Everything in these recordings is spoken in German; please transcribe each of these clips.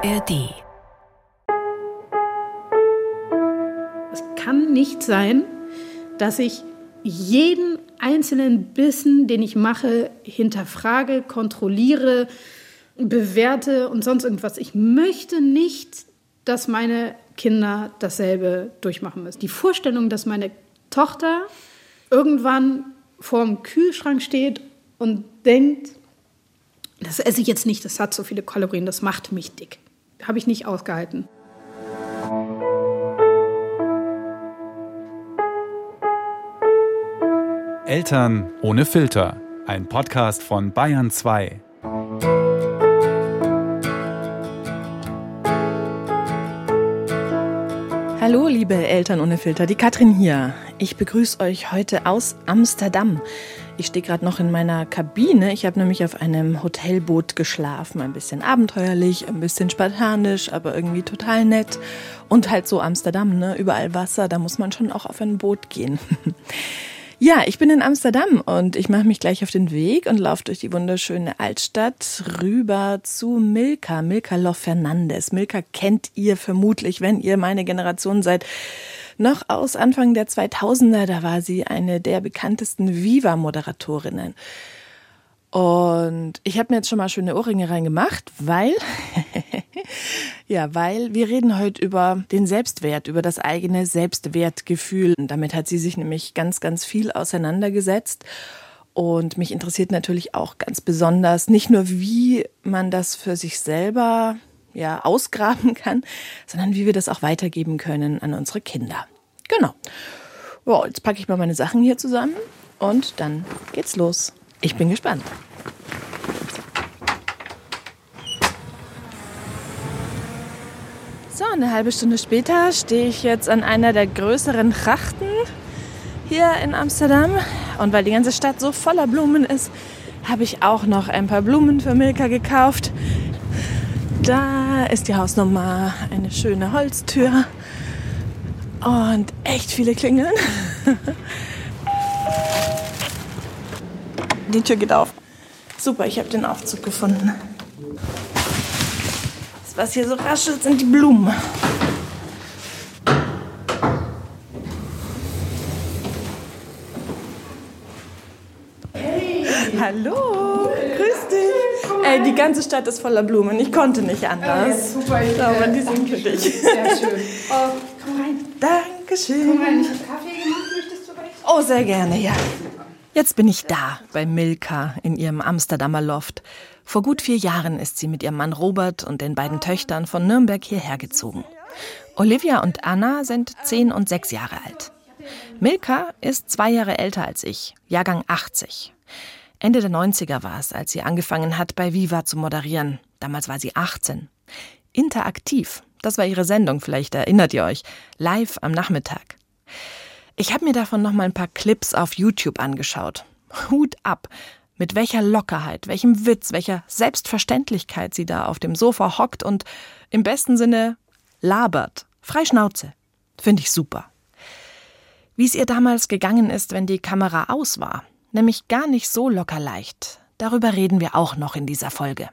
ARD. Es kann nicht sein, dass ich jeden einzelnen Bissen, den ich mache, hinterfrage, kontrolliere, bewerte und sonst irgendwas. Ich möchte nicht, dass meine Kinder dasselbe durchmachen müssen. Die Vorstellung, dass meine Tochter irgendwann vorm Kühlschrank steht und denkt, das esse ich jetzt nicht, das hat so viele Kalorien, das macht mich dick. Habe ich nicht ausgehalten. Eltern ohne Filter. Ein Podcast von Bayern 2. Hallo, liebe Eltern ohne Filter, die Katrin hier. Ich begrüße euch heute aus Amsterdam. Ich stehe gerade noch in meiner Kabine. Ich habe nämlich auf einem Hotelboot geschlafen. Ein bisschen abenteuerlich, ein bisschen spartanisch, aber irgendwie total nett. Und halt so Amsterdam, ne? Überall Wasser, da muss man schon auch auf ein Boot gehen. Ja, ich bin in Amsterdam und ich mache mich gleich auf den Weg und laufe durch die wunderschöne Altstadt rüber zu Milka, Milka Lof Fernandes. Milka kennt ihr vermutlich, wenn ihr meine Generation seid. Noch aus Anfang der 2000er, da war sie eine der bekanntesten Viva-Moderatorinnen. Und ich habe mir jetzt schon mal schöne Ohrringe reingemacht, weil, ja, weil wir reden heute über den Selbstwert, über das eigene Selbstwertgefühl. Und damit hat sie sich nämlich ganz, ganz viel auseinandergesetzt. Und mich interessiert natürlich auch ganz besonders nicht nur, wie man das für sich selber ja, ausgraben kann, sondern wie wir das auch weitergeben können an unsere Kinder. Genau. Ja, jetzt packe ich mal meine Sachen hier zusammen und dann geht's los. Ich bin gespannt. So, eine halbe Stunde später stehe ich jetzt an einer der größeren Trachten hier in Amsterdam. Und weil die ganze Stadt so voller Blumen ist, habe ich auch noch ein paar Blumen für Milka gekauft. Da ist die Hausnummer, eine schöne Holztür und echt viele Klingeln. Die Tür geht auf. Super, ich habe den Aufzug gefunden. Was hier so raschelt, sind die Blumen. Hey. Hallo, grüß dich. Ey, die ganze Stadt ist voller Blumen. Ich konnte nicht anders. Okay, super, ich Aber die sind für dich. Sehr schön. Oh, komm rein. Dankeschön. Komm rein, ich habe Kaffee gemacht. Möchtest du gleich? Oh, sehr gerne, ja. Jetzt bin ich da bei Milka in ihrem Amsterdamer Loft. Vor gut vier Jahren ist sie mit ihrem Mann Robert und den beiden Töchtern von Nürnberg hierher gezogen. Olivia und Anna sind zehn und sechs Jahre alt. Milka ist zwei Jahre älter als ich, Jahrgang 80. Ende der 90er war es, als sie angefangen hat, bei Viva zu moderieren. Damals war sie 18. Interaktiv, das war ihre Sendung, vielleicht erinnert ihr euch, live am Nachmittag. Ich habe mir davon noch mal ein paar Clips auf YouTube angeschaut. Hut ab, mit welcher Lockerheit, welchem Witz, welcher Selbstverständlichkeit sie da auf dem Sofa hockt und im besten Sinne labert. Frei Schnauze. Finde ich super. Wie es ihr damals gegangen ist, wenn die Kamera aus war. Nämlich gar nicht so locker leicht. Darüber reden wir auch noch in dieser Folge.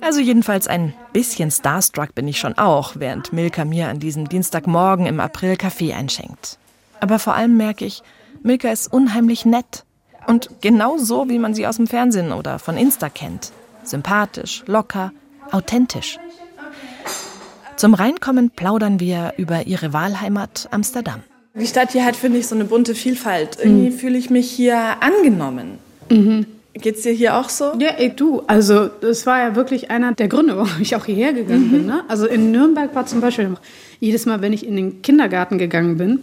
Also jedenfalls ein bisschen starstruck bin ich schon auch, während Milka mir an diesem Dienstagmorgen im April Kaffee einschenkt. Aber vor allem merke ich, Milka ist unheimlich nett. Und genau so, wie man sie aus dem Fernsehen oder von Insta kennt. Sympathisch, locker, authentisch. Zum Reinkommen plaudern wir über ihre Wahlheimat Amsterdam. Die Stadt hier hat, finde ich, so eine bunte Vielfalt. Irgendwie mhm. fühle ich mich hier angenommen. Mhm. Geht's dir hier auch so? Ja, ey, du. Also, das war ja wirklich einer der Gründe, warum ich auch hierher gegangen mhm. bin. Ne? Also, in Nürnberg war zum Beispiel jedes Mal, wenn ich in den Kindergarten gegangen bin,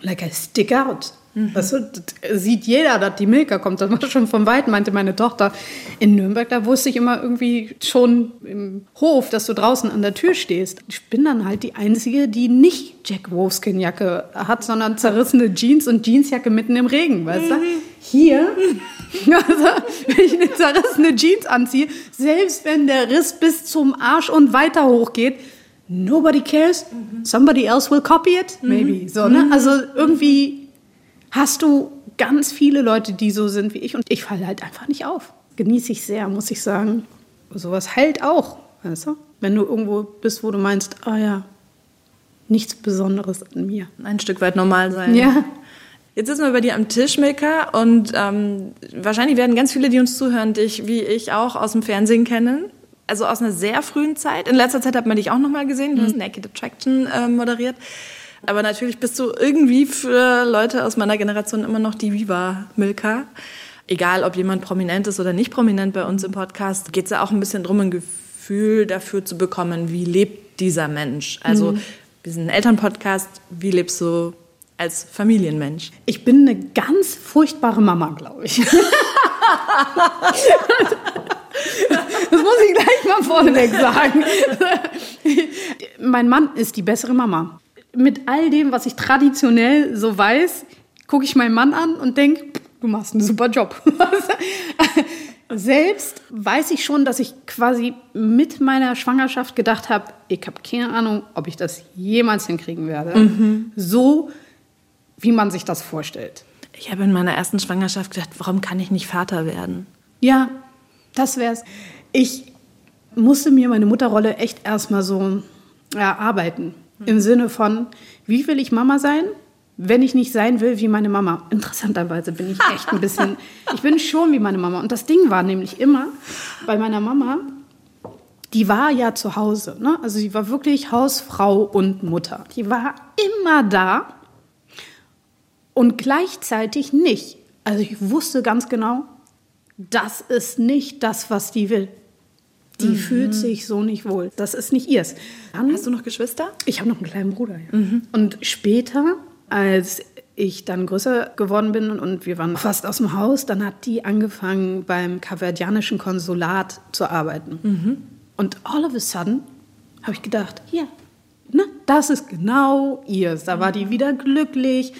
like I stick out. Mhm. Weißt du, sieht jeder, dass die Milka kommt. Das war schon von weit, meinte meine Tochter. In Nürnberg, da wusste ich immer irgendwie schon im Hof, dass du draußen an der Tür stehst. Ich bin dann halt die Einzige, die nicht Jack Wolfskin-Jacke hat, sondern zerrissene Jeans und Jeansjacke mitten im Regen, weißt du? Mhm. Hier, also, wenn ich eine zerrissene Jeans anziehe, selbst wenn der Riss bis zum Arsch und weiter hochgeht, nobody cares. Somebody else will copy it, maybe. So, ne? Also irgendwie hast du ganz viele Leute, die so sind wie ich und ich falle halt einfach nicht auf. Genieße ich sehr, muss ich sagen. Sowas hält auch. Weißt du? Wenn du irgendwo bist, wo du meinst, ah ja, nichts Besonderes an mir. Ein Stück weit normal sein. Ja. Jetzt sitzen wir bei dir am Tisch, Milka, und ähm, wahrscheinlich werden ganz viele, die uns zuhören, dich wie ich auch aus dem Fernsehen kennen. Also aus einer sehr frühen Zeit. In letzter Zeit hat man dich auch noch mal gesehen. Du hast Naked Attraction äh, moderiert. Aber natürlich bist du irgendwie für Leute aus meiner Generation immer noch die Viva Milka. Egal, ob jemand prominent ist oder nicht prominent bei uns im Podcast, geht es ja auch ein bisschen drum, ein Gefühl dafür zu bekommen, wie lebt dieser Mensch. Also mhm. wir sind ein Elternpodcast, wie lebst du als Familienmensch? Ich bin eine ganz furchtbare Mama, glaube ich. das muss ich gleich mal vorneweg sagen. mein Mann ist die bessere Mama. Mit all dem, was ich traditionell so weiß, gucke ich meinen Mann an und denke, du machst einen super Job. Selbst weiß ich schon, dass ich quasi mit meiner Schwangerschaft gedacht habe, ich habe keine Ahnung, ob ich das jemals hinkriegen werde. Mhm. So, wie man sich das vorstellt. Ich habe in meiner ersten Schwangerschaft gedacht, warum kann ich nicht Vater werden? Ja, das wär's. Ich musste mir meine Mutterrolle echt erstmal so erarbeiten. Mhm. Im Sinne von, wie will ich Mama sein? wenn ich nicht sein will wie meine Mama. Interessanterweise bin ich echt ein bisschen, ich bin schon wie meine Mama. Und das Ding war nämlich immer bei meiner Mama, die war ja zu Hause. Ne? Also sie war wirklich Hausfrau und Mutter. Die war immer da und gleichzeitig nicht. Also ich wusste ganz genau, das ist nicht das, was die will. Die mhm. fühlt sich so nicht wohl. Das ist nicht ihrs. Dann, Hast du noch Geschwister? Ich habe noch einen kleinen Bruder. Ja. Mhm. Und später als ich dann größer geworden bin und wir waren fast aus dem Haus, dann hat die angefangen beim kapverdianischen Konsulat zu arbeiten. Mhm. Und all of a sudden habe ich gedacht, hier, ne, das ist genau ihrs. Da war die wieder glücklich,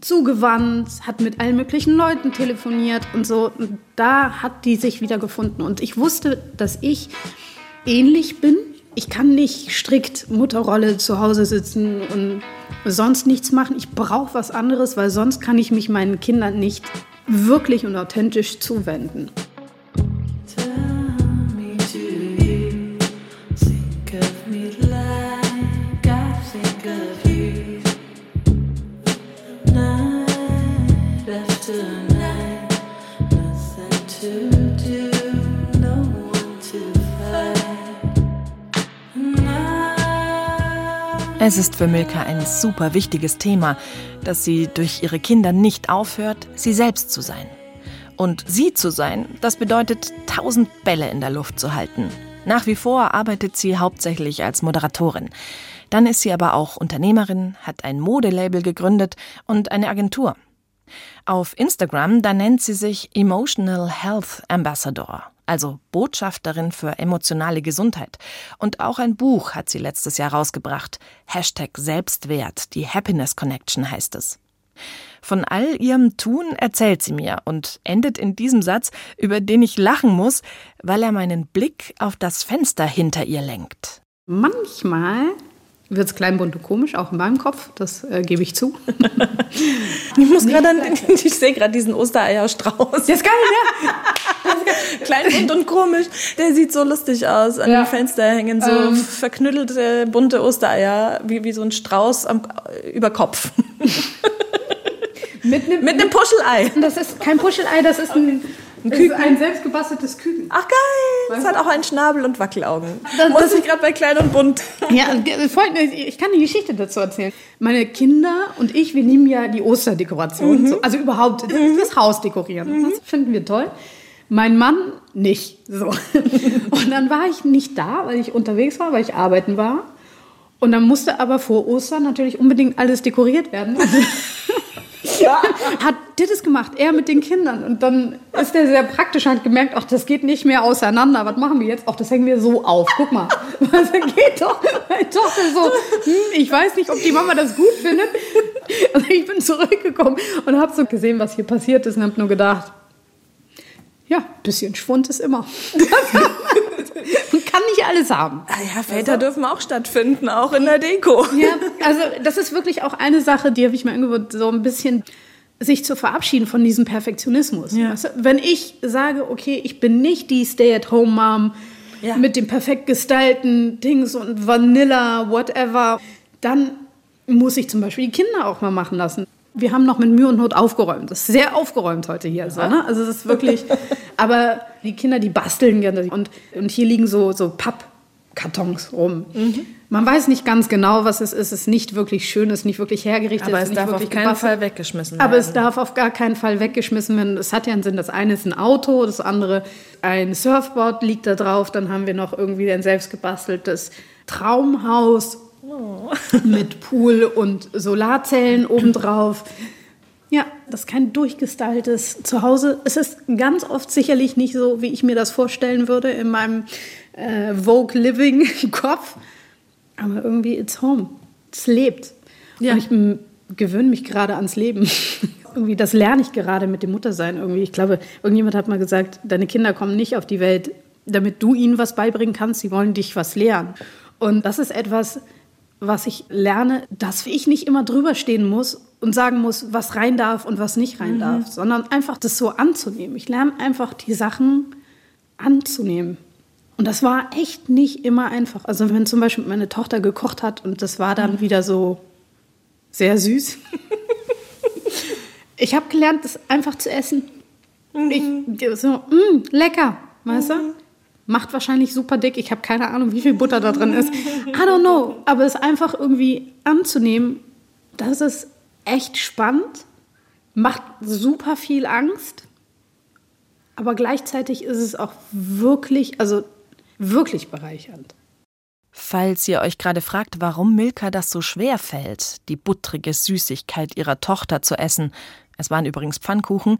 zugewandt, hat mit allen möglichen Leuten telefoniert und so. Und da hat die sich wieder gefunden. Und ich wusste, dass ich ähnlich bin. Ich kann nicht strikt Mutterrolle zu Hause sitzen und sonst nichts machen. Ich brauche was anderes, weil sonst kann ich mich meinen Kindern nicht wirklich und authentisch zuwenden. Es ist für Milka ein super wichtiges Thema, dass sie durch ihre Kinder nicht aufhört, sie selbst zu sein. Und sie zu sein, das bedeutet, tausend Bälle in der Luft zu halten. Nach wie vor arbeitet sie hauptsächlich als Moderatorin. Dann ist sie aber auch Unternehmerin, hat ein Modelabel gegründet und eine Agentur. Auf Instagram, da nennt sie sich Emotional Health Ambassador also Botschafterin für emotionale Gesundheit. Und auch ein Buch hat sie letztes Jahr rausgebracht. Hashtag Selbstwert, die Happiness Connection heißt es. Von all ihrem Tun erzählt sie mir und endet in diesem Satz, über den ich lachen muss, weil er meinen Blick auf das Fenster hinter ihr lenkt. Manchmal wird es klein, bunt und komisch, auch in meinem Kopf, das äh, gebe ich zu. ich muss gerade, ich sehe gerade diesen Ostereierstrauß. Das ist geil, ja. klein, bunt und komisch. Der sieht so lustig aus. An ja. dem Fenster hängen so ähm. verknüttelte, bunte Ostereier, wie, wie so ein Strauß am, über Kopf. Mit einem, Mit einem Puschelei. Das ist kein Puschelei, das ist ein ein, Küken. ein selbstgebasteltes Küken. Ach geil! Es hat auch einen Schnabel und Wackelaugen. Das, Muss ich gerade bei klein und bunt. Ja, ich kann eine Geschichte dazu erzählen. Meine Kinder und ich, wir lieben ja die Osterdekoration. Mhm. Also überhaupt mhm. das Haus dekorieren. Mhm. Das finden wir toll. Mein Mann nicht. So. Und dann war ich nicht da, weil ich unterwegs war, weil ich arbeiten war. Und dann musste aber vor Ostern natürlich unbedingt alles dekoriert werden. ja. hat das gemacht, er mit den Kindern. Und dann ist er sehr praktisch, hat gemerkt, ach, das geht nicht mehr auseinander. Was machen wir jetzt? Ach, das hängen wir so auf. Guck mal. Das geht doch. Meine Tochter so, hm, ich weiß nicht, ob die Mama das gut findet. Also ich bin zurückgekommen und habe so gesehen, was hier passiert ist und habe nur gedacht, ja, bisschen Schwund ist immer. Man kann nicht alles haben. Ah ja, Väter also, dürfen auch stattfinden, auch in der Deko. Ja, also das ist wirklich auch eine Sache, die habe ich mir angewöhnt, so ein bisschen sich zu verabschieden von diesem Perfektionismus. Ja. Weißt du? Wenn ich sage, okay, ich bin nicht die Stay-at-home-Mom, ja. mit dem perfekt gestylten Dings und Vanilla, whatever. Dann muss ich zum Beispiel die Kinder auch mal machen lassen. Wir haben noch mit Mühe und Not aufgeräumt. Das ist sehr aufgeräumt heute hier. Ja. So, ne? Also es ist wirklich, aber die Kinder, die basteln gerne. Und, und hier liegen so, so Pappkartons rum. Mhm. Man weiß nicht ganz genau, was es ist. Es ist nicht wirklich schön, es ist nicht wirklich hergerichtet. Aber es, es darf auf keinen gebastelt. Fall weggeschmissen werden. Aber es darf auf gar keinen Fall weggeschmissen werden. Es hat ja einen Sinn. Das eine ist ein Auto, das andere ein Surfboard liegt da drauf. Dann haben wir noch irgendwie ein selbstgebasteltes Traumhaus oh. mit Pool und Solarzellen obendrauf. Ja, das ist kein durchgestyltes Zuhause. Es ist ganz oft sicherlich nicht so, wie ich mir das vorstellen würde in meinem äh, Vogue Living Kopf. Aber irgendwie, it's home. Es lebt. Ja. Und ich gewöhne mich gerade ans Leben. irgendwie, das lerne ich gerade mit dem Muttersein irgendwie. Ich glaube, irgendjemand hat mal gesagt, deine Kinder kommen nicht auf die Welt, damit du ihnen was beibringen kannst. Sie wollen dich was lernen. Und das ist etwas, was ich lerne, dass ich nicht immer drüber stehen muss und sagen muss, was rein darf und was nicht rein mhm. darf, sondern einfach das so anzunehmen. Ich lerne einfach die Sachen anzunehmen. Und das war echt nicht immer einfach. Also wenn zum Beispiel meine Tochter gekocht hat und das war dann wieder so sehr süß. ich habe gelernt, das einfach zu essen. Mhm. Ich, so, mh, mm, lecker, weißt mhm. du? Macht wahrscheinlich super dick. Ich habe keine Ahnung, wie viel Butter da drin ist. I don't know. Aber es einfach irgendwie anzunehmen, das ist echt spannend, macht super viel Angst. Aber gleichzeitig ist es auch wirklich, also wirklich bereichernd. Falls ihr euch gerade fragt, warum Milka das so schwer fällt, die buttrige Süßigkeit ihrer Tochter zu essen, es waren übrigens Pfannkuchen,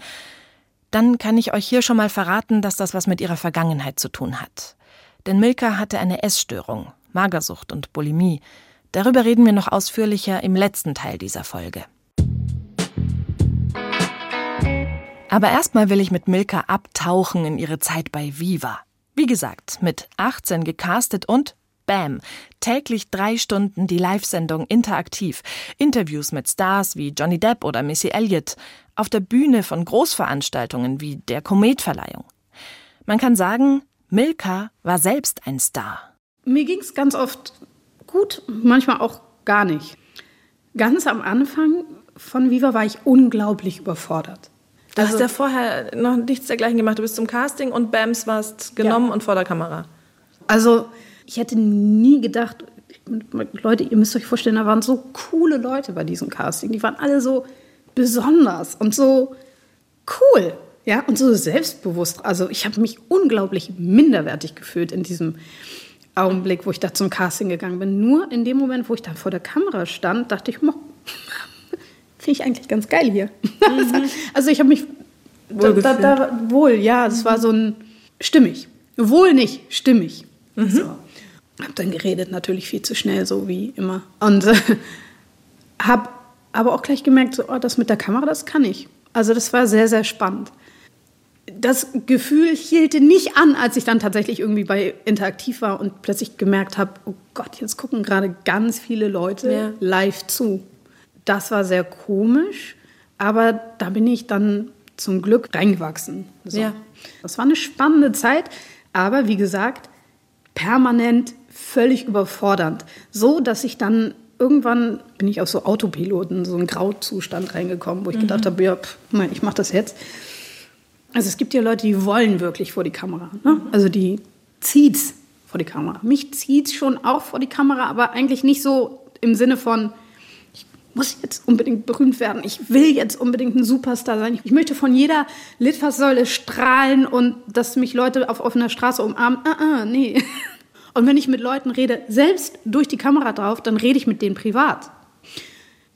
dann kann ich euch hier schon mal verraten, dass das was mit ihrer Vergangenheit zu tun hat. Denn Milka hatte eine Essstörung, Magersucht und Bulimie. Darüber reden wir noch ausführlicher im letzten Teil dieser Folge. Aber erstmal will ich mit Milka abtauchen in ihre Zeit bei Viva. Wie gesagt, mit 18 gecastet und Bam, täglich drei Stunden die Live-Sendung interaktiv, Interviews mit Stars wie Johnny Depp oder Missy Elliott, auf der Bühne von Großveranstaltungen wie der Kometverleihung. Man kann sagen, Milka war selbst ein Star. Mir ging es ganz oft gut, manchmal auch gar nicht. Ganz am Anfang von Viva war ich unglaublich überfordert. Du also, hast ja vorher noch nichts dergleichen gemacht. Du bist zum Casting und Bams warst genommen ja. und vor der Kamera. Also, ich hätte nie gedacht, Leute, ihr müsst euch vorstellen, da waren so coole Leute bei diesem Casting. Die waren alle so besonders und so cool. Ja, und so selbstbewusst. Also ich habe mich unglaublich minderwertig gefühlt in diesem Augenblick, wo ich da zum Casting gegangen bin. Nur in dem Moment, wo ich da vor der Kamera stand, dachte ich, finde ich eigentlich ganz geil hier. Mhm. also ich habe mich wohl, da, da, da, wohl, ja, es mhm. war so ein stimmig. Wohl nicht, stimmig. Mhm. So. Hab dann geredet, natürlich viel zu schnell, so wie immer. Und äh, habe aber auch gleich gemerkt, so, oh, das mit der Kamera, das kann ich. Also das war sehr, sehr spannend. Das Gefühl hielt nicht an, als ich dann tatsächlich irgendwie bei Interaktiv war und plötzlich gemerkt habe, oh Gott, jetzt gucken gerade ganz viele Leute ja. live zu. Das war sehr komisch, aber da bin ich dann zum Glück reingewachsen. So. Ja. Das war eine spannende Zeit, aber wie gesagt, permanent völlig überfordernd. So, dass ich dann irgendwann bin ich auf so Autopiloten, so einen Grauzustand reingekommen, wo ich mhm. gedacht habe, ja, pff, ich mache das jetzt. Also es gibt ja Leute, die wollen wirklich vor die Kamera. Ne? Mhm. Also die zieht's vor die Kamera. Mich zieht's schon auch vor die Kamera, aber eigentlich nicht so im Sinne von, muss jetzt unbedingt berühmt werden. Ich will jetzt unbedingt ein Superstar sein. Ich möchte von jeder Litfaßsäule strahlen und dass mich Leute auf offener Straße umarmen. Ah, ah, nee. Und wenn ich mit Leuten rede, selbst durch die Kamera drauf, dann rede ich mit denen privat.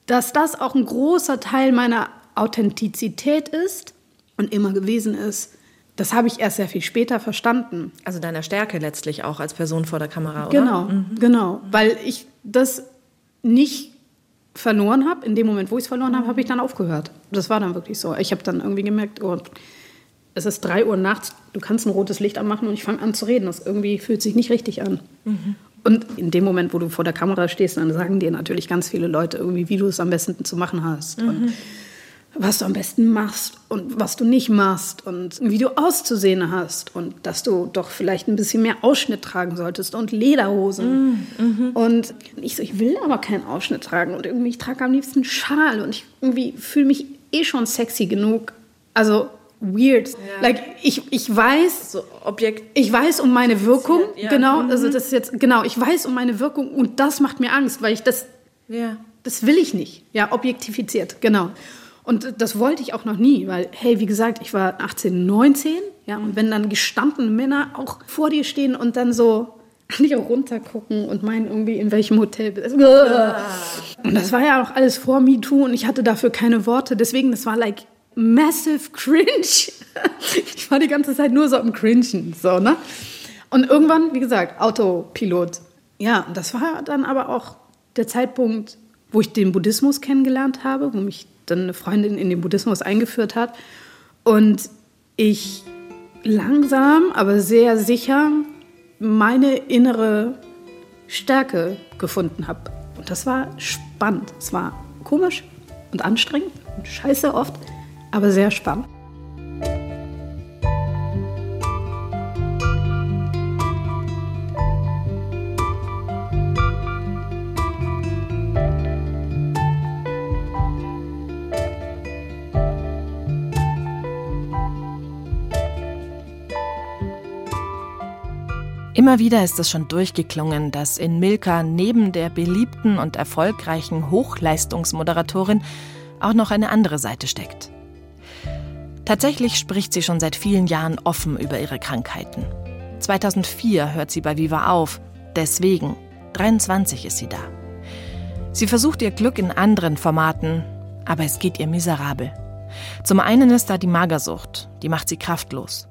Dass das auch ein großer Teil meiner Authentizität ist und immer gewesen ist, das habe ich erst sehr viel später verstanden. Also deiner Stärke letztlich auch als Person vor der Kamera, oder? Genau, mhm. genau. Weil ich das nicht verloren habe, in dem Moment, wo ich es verloren habe, habe ich dann aufgehört. Das war dann wirklich so. Ich habe dann irgendwie gemerkt, oh, es ist drei Uhr nachts, du kannst ein rotes Licht anmachen und ich fange an zu reden. Das irgendwie fühlt sich nicht richtig an. Mhm. Und in dem Moment, wo du vor der Kamera stehst, dann sagen dir natürlich ganz viele Leute irgendwie, wie du es am besten zu machen hast. Mhm. Und was du am besten machst und was du nicht machst und wie du auszusehen hast und dass du doch vielleicht ein bisschen mehr Ausschnitt tragen solltest und Lederhosen. Mm, mm Und ich so, ich will aber keinen Ausschnitt tragen und irgendwie, ich trage am liebsten Schal und ich irgendwie fühle mich eh schon sexy genug. Also weird. Ja. Like ich, ich weiß, so Objekt. Ich weiß um meine Wirkung. Ja. Genau, mhm. also das ist jetzt genau. Ich weiß um meine Wirkung und das macht mir Angst, weil ich das, ja. das will ich nicht. Ja, objektifiziert. Genau. Und das wollte ich auch noch nie, weil, hey, wie gesagt, ich war 18, 19, ja, und wenn dann gestandene Männer auch vor dir stehen und dann so nicht auch runtergucken und meinen irgendwie, in welchem Hotel bist. Und das war ja auch alles vor MeToo und ich hatte dafür keine Worte. Deswegen, das war like massive cringe. Ich war die ganze Zeit nur so am Cringen, so, ne? Und irgendwann, wie gesagt, Autopilot. Ja, das war dann aber auch der Zeitpunkt, wo ich den Buddhismus kennengelernt habe, wo mich dann eine Freundin in den Buddhismus eingeführt hat. Und ich langsam, aber sehr sicher meine innere Stärke gefunden habe. Und das war spannend. Es war komisch und anstrengend und scheiße oft, aber sehr spannend. Immer wieder ist es schon durchgeklungen, dass in Milka neben der beliebten und erfolgreichen Hochleistungsmoderatorin auch noch eine andere Seite steckt. Tatsächlich spricht sie schon seit vielen Jahren offen über ihre Krankheiten. 2004 hört sie bei Viva auf, deswegen, 23 ist sie da. Sie versucht ihr Glück in anderen Formaten, aber es geht ihr miserabel. Zum einen ist da die Magersucht, die macht sie kraftlos.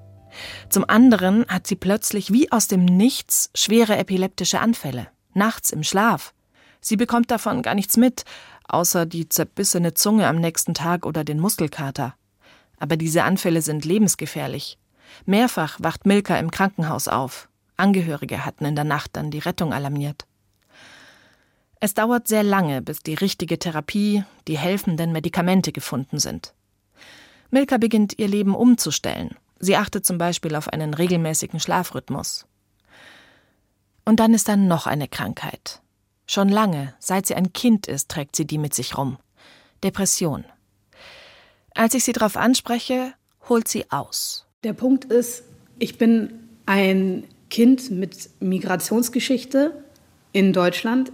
Zum anderen hat sie plötzlich wie aus dem Nichts schwere epileptische Anfälle, nachts im Schlaf. Sie bekommt davon gar nichts mit, außer die zerbissene Zunge am nächsten Tag oder den Muskelkater. Aber diese Anfälle sind lebensgefährlich. Mehrfach wacht Milka im Krankenhaus auf. Angehörige hatten in der Nacht dann die Rettung alarmiert. Es dauert sehr lange, bis die richtige Therapie, die helfenden Medikamente gefunden sind. Milka beginnt ihr Leben umzustellen Sie achtet zum Beispiel auf einen regelmäßigen Schlafrhythmus. Und dann ist da noch eine Krankheit. Schon lange, seit sie ein Kind ist, trägt sie die mit sich rum. Depression. Als ich sie darauf anspreche, holt sie aus. Der Punkt ist, ich bin ein Kind mit Migrationsgeschichte in Deutschland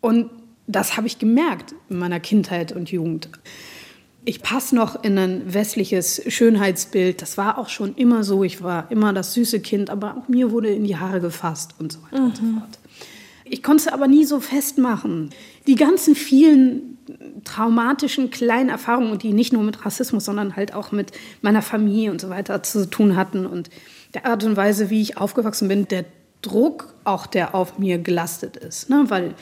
und das habe ich gemerkt in meiner Kindheit und Jugend ich passe noch in ein westliches Schönheitsbild. Das war auch schon immer so. Ich war immer das süße Kind, aber auch mir wurde in die Haare gefasst und so weiter mhm. und so mhm. fort. Ich konnte es aber nie so festmachen. Die ganzen vielen traumatischen kleinen Erfahrungen, die nicht nur mit Rassismus, sondern halt auch mit meiner Familie und so weiter zu tun hatten und der Art und Weise, wie ich aufgewachsen bin, der Druck auch, der auf mir gelastet ist. Ne? Weil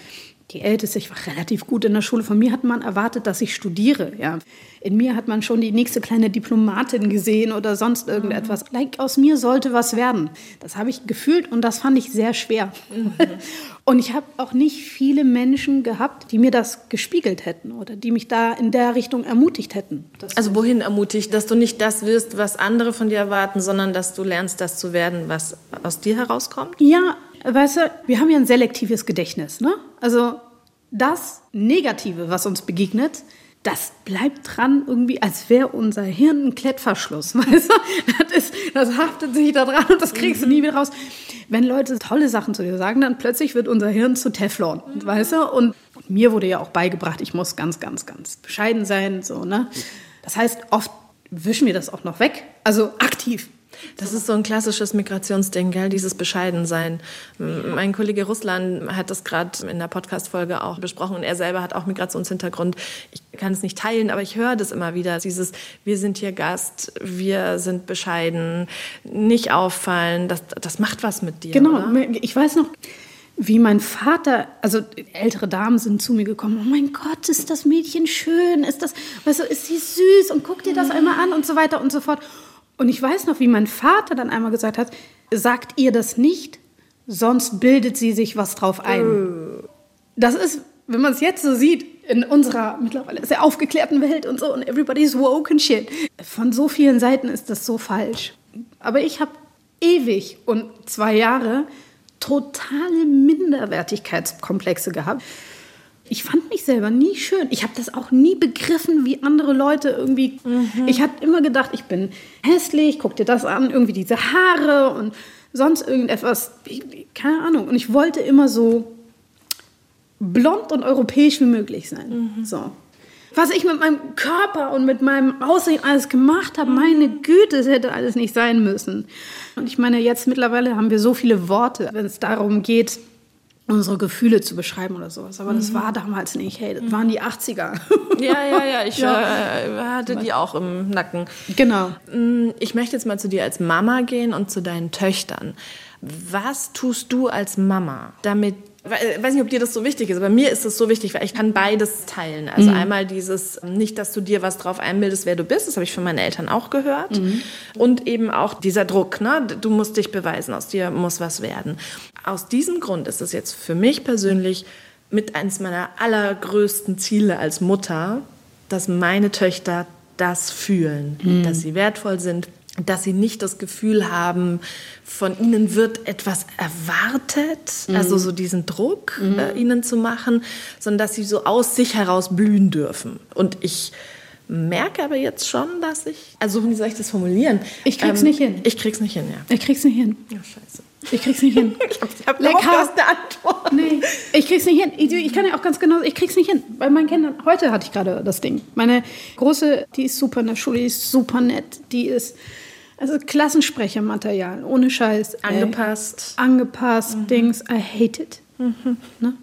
die Älteste, ich war relativ gut in der Schule. Von mir hat man erwartet, dass ich studiere. Ja. In mir hat man schon die nächste kleine Diplomatin gesehen oder sonst irgendetwas. Mhm. Like, aus mir sollte was werden. Das habe ich gefühlt und das fand ich sehr schwer. Mhm. Und ich habe auch nicht viele Menschen gehabt, die mir das gespiegelt hätten oder die mich da in der Richtung ermutigt hätten. Also wohin ermutigt? Dass du nicht das wirst, was andere von dir erwarten, sondern dass du lernst, das zu werden, was aus dir herauskommt? Ja, weißt du, wir haben ja ein selektives Gedächtnis. Ne? Also das Negative, was uns begegnet, das bleibt dran irgendwie, als wäre unser Hirn ein Klettverschluss. Weißt du? das, ist, das haftet sich da dran und das kriegst du nie wieder raus. Wenn Leute tolle Sachen zu dir sagen, dann plötzlich wird unser Hirn zu Teflon, weißt du? Und mir wurde ja auch beigebracht, ich muss ganz, ganz, ganz bescheiden sein. So, ne? Das heißt, oft wischen wir das auch noch weg, also aktiv. Das ist so ein klassisches Migrationsding, gell? dieses Bescheidensein. Mein Kollege Russland hat das gerade in der Podcast-Folge auch besprochen und er selber hat auch Migrationshintergrund. Ich kann es nicht teilen, aber ich höre das immer wieder. Dieses, wir sind hier Gast, wir sind bescheiden, nicht auffallen, das, das macht was mit dir. Genau, oder? ich weiß noch, wie mein Vater, also ältere Damen sind zu mir gekommen, oh mein Gott, ist das Mädchen schön, ist das, weißt du, ist sie süß und guck dir das einmal an und so weiter und so fort. Und ich weiß noch, wie mein Vater dann einmal gesagt hat, sagt ihr das nicht, sonst bildet sie sich was drauf ein. Das ist, wenn man es jetzt so sieht, in unserer mittlerweile sehr aufgeklärten Welt und so und everybody's woke and shit. Von so vielen Seiten ist das so falsch. Aber ich habe ewig und zwei Jahre totale Minderwertigkeitskomplexe gehabt. Ich fand mich selber nie schön. Ich habe das auch nie begriffen, wie andere Leute irgendwie. Mhm. Ich hatte immer gedacht, ich bin hässlich, guck dir das an, irgendwie diese Haare und sonst irgendetwas. Keine Ahnung. Und ich wollte immer so blond und europäisch wie möglich sein. Mhm. So. Was ich mit meinem Körper und mit meinem Aussehen alles gemacht habe, meine Güte, es hätte alles nicht sein müssen. Und ich meine, jetzt mittlerweile haben wir so viele Worte, wenn es darum geht, unsere Gefühle zu beschreiben oder sowas. Aber mhm. das war damals nicht. Hey, das waren die 80er. Ja, ja, ja. Ich ja. Äh, hatte die auch im Nacken. Genau. Mm, ich möchte jetzt mal zu dir als Mama gehen und zu deinen Töchtern. Was tust du als Mama, damit ich weiß nicht, ob dir das so wichtig ist, aber mir ist es so wichtig, weil ich kann beides teilen. Also mhm. einmal dieses, nicht, dass du dir was drauf einbildest, wer du bist, das habe ich von meinen Eltern auch gehört. Mhm. Und eben auch dieser Druck, ne? du musst dich beweisen, aus dir muss was werden. Aus diesem Grund ist es jetzt für mich persönlich mit eines meiner allergrößten Ziele als Mutter, dass meine Töchter das fühlen, mhm. dass sie wertvoll sind, dass sie nicht das Gefühl haben, von ihnen wird etwas erwartet, mhm. also so diesen Druck mhm. äh, ihnen zu machen, sondern dass sie so aus sich heraus blühen dürfen. Und ich merke aber jetzt schon, dass ich, also wie soll ich das formulieren? Ich krieg's ähm, nicht hin. Ich krieg's nicht hin, ja. Ich krieg's nicht hin. Ja, scheiße. Ich krieg's nicht hin. ich hab, ich hab Lecker. eine Antwort. Nee, ich krieg's nicht hin. Ich, ich, kann ja auch ganz genau, ich krieg's nicht hin. Bei meinen Kindern, heute hatte ich gerade das Ding. Meine Große, die ist super in der Schule, die ist super nett, die ist also Klassensprechermaterial, ohne Scheiß. Angepasst. Ey. Angepasst, mhm. Dings, I hate it. Mhm. Ne?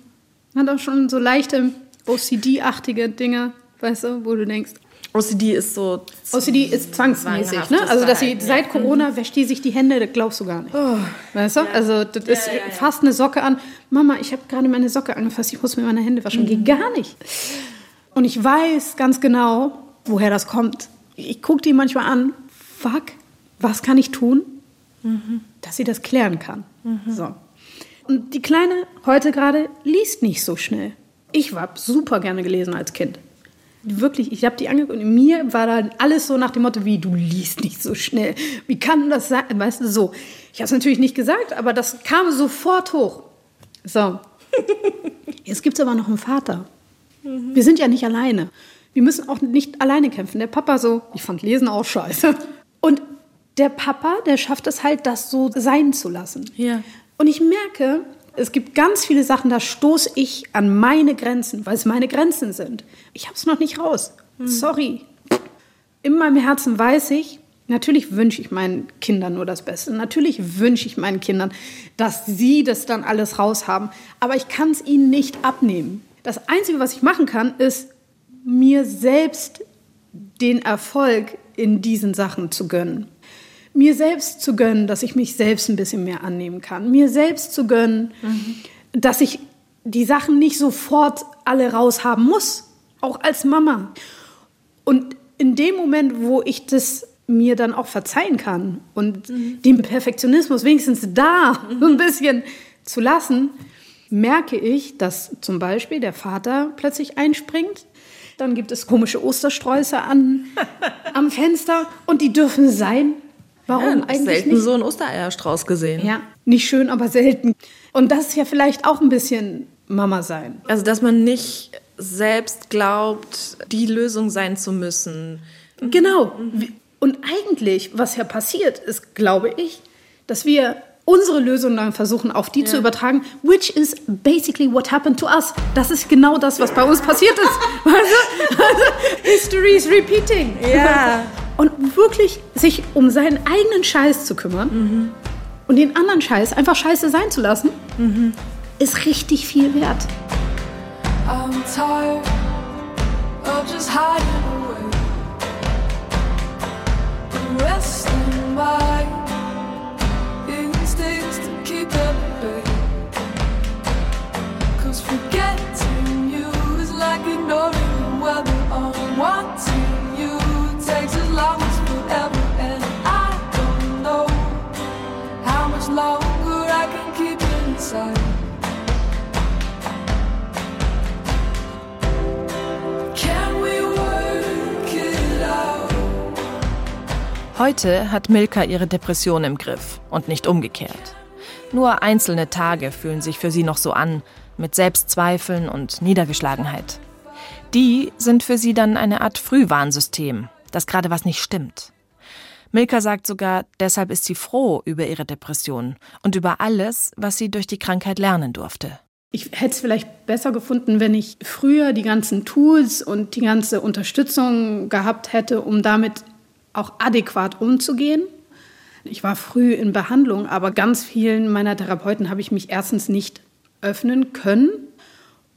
Hat auch schon so leichte OCD-artige Dinge, weißt du, wo du denkst. OCD ist so. OCD ist zwangsmäßig, ne? Also, dass sie seit Corona mhm. wäscht die sich die Hände, das glaubst du gar nicht. Oh. Weißt du? Ja. Also, das ja, ist ja, fast eine Socke an. Mama, ich habe gerade meine Socke angefasst, ich muss mir meine Hände waschen. Mhm. Geht gar nicht. Und ich weiß ganz genau, woher das kommt. Ich gucke die manchmal an. Fuck, was kann ich tun, mhm. dass sie das klären kann. Mhm. So. Und die Kleine heute gerade liest nicht so schnell. Ich habe super gerne gelesen als Kind. Wirklich, ich habe die angeguckt und mir war dann alles so nach dem Motto, wie du liest nicht so schnell. Wie kann das sein? Weißt du, so. Ich habe es natürlich nicht gesagt, aber das kam sofort hoch. So. Jetzt gibt es aber noch einen Vater. Mhm. Wir sind ja nicht alleine. Wir müssen auch nicht alleine kämpfen. Der Papa so, ich fand Lesen auch scheiße. Und der Papa, der schafft es halt, das so sein zu lassen. Ja. Und ich merke, es gibt ganz viele Sachen, da stoße ich an meine Grenzen, weil es meine Grenzen sind. Ich habe es noch nicht raus. Hm. Sorry. In meinem Herzen weiß ich, natürlich wünsche ich meinen Kindern nur das Beste. Natürlich wünsche ich meinen Kindern, dass sie das dann alles raushaben. Aber ich kann es ihnen nicht abnehmen. Das Einzige, was ich machen kann, ist mir selbst den Erfolg in diesen Sachen zu gönnen mir selbst zu gönnen, dass ich mich selbst ein bisschen mehr annehmen kann, mir selbst zu gönnen, mhm. dass ich die Sachen nicht sofort alle raushaben muss, auch als Mama. Und in dem Moment, wo ich das mir dann auch verzeihen kann und mhm. den Perfektionismus wenigstens da mhm. so ein bisschen zu lassen, merke ich, dass zum Beispiel der Vater plötzlich einspringt. Dann gibt es komische Ostersträuße an, am Fenster und die dürfen sein, Warum ja, eigentlich selten nicht? so einen Ostereierstrauß gesehen. Ja, nicht schön, aber selten. Und das ist ja vielleicht auch ein bisschen Mama sein. Also, dass man nicht selbst glaubt, die Lösung sein zu müssen. Genau. Und eigentlich, was ja passiert ist, glaube ich, dass wir unsere Lösung dann versuchen, auf die ja. zu übertragen, which is basically what happened to us. Das ist genau das, was bei uns passiert ist. also, also, history is repeating. Ja. Und wirklich sich um seinen eigenen Scheiß zu kümmern mhm. und den anderen Scheiß einfach scheiße sein zu lassen, mhm. ist richtig viel wert. I'm tired of just hiding away. Resting my Heute hat Milka ihre Depression im Griff und nicht umgekehrt. Nur einzelne Tage fühlen sich für sie noch so an, mit Selbstzweifeln und Niedergeschlagenheit. Die sind für sie dann eine Art Frühwarnsystem, dass gerade was nicht stimmt. Milka sagt sogar, deshalb ist sie froh über ihre Depression und über alles, was sie durch die Krankheit lernen durfte. Ich hätte es vielleicht besser gefunden, wenn ich früher die ganzen Tools und die ganze Unterstützung gehabt hätte, um damit auch adäquat umzugehen. Ich war früh in Behandlung, aber ganz vielen meiner Therapeuten habe ich mich erstens nicht öffnen können.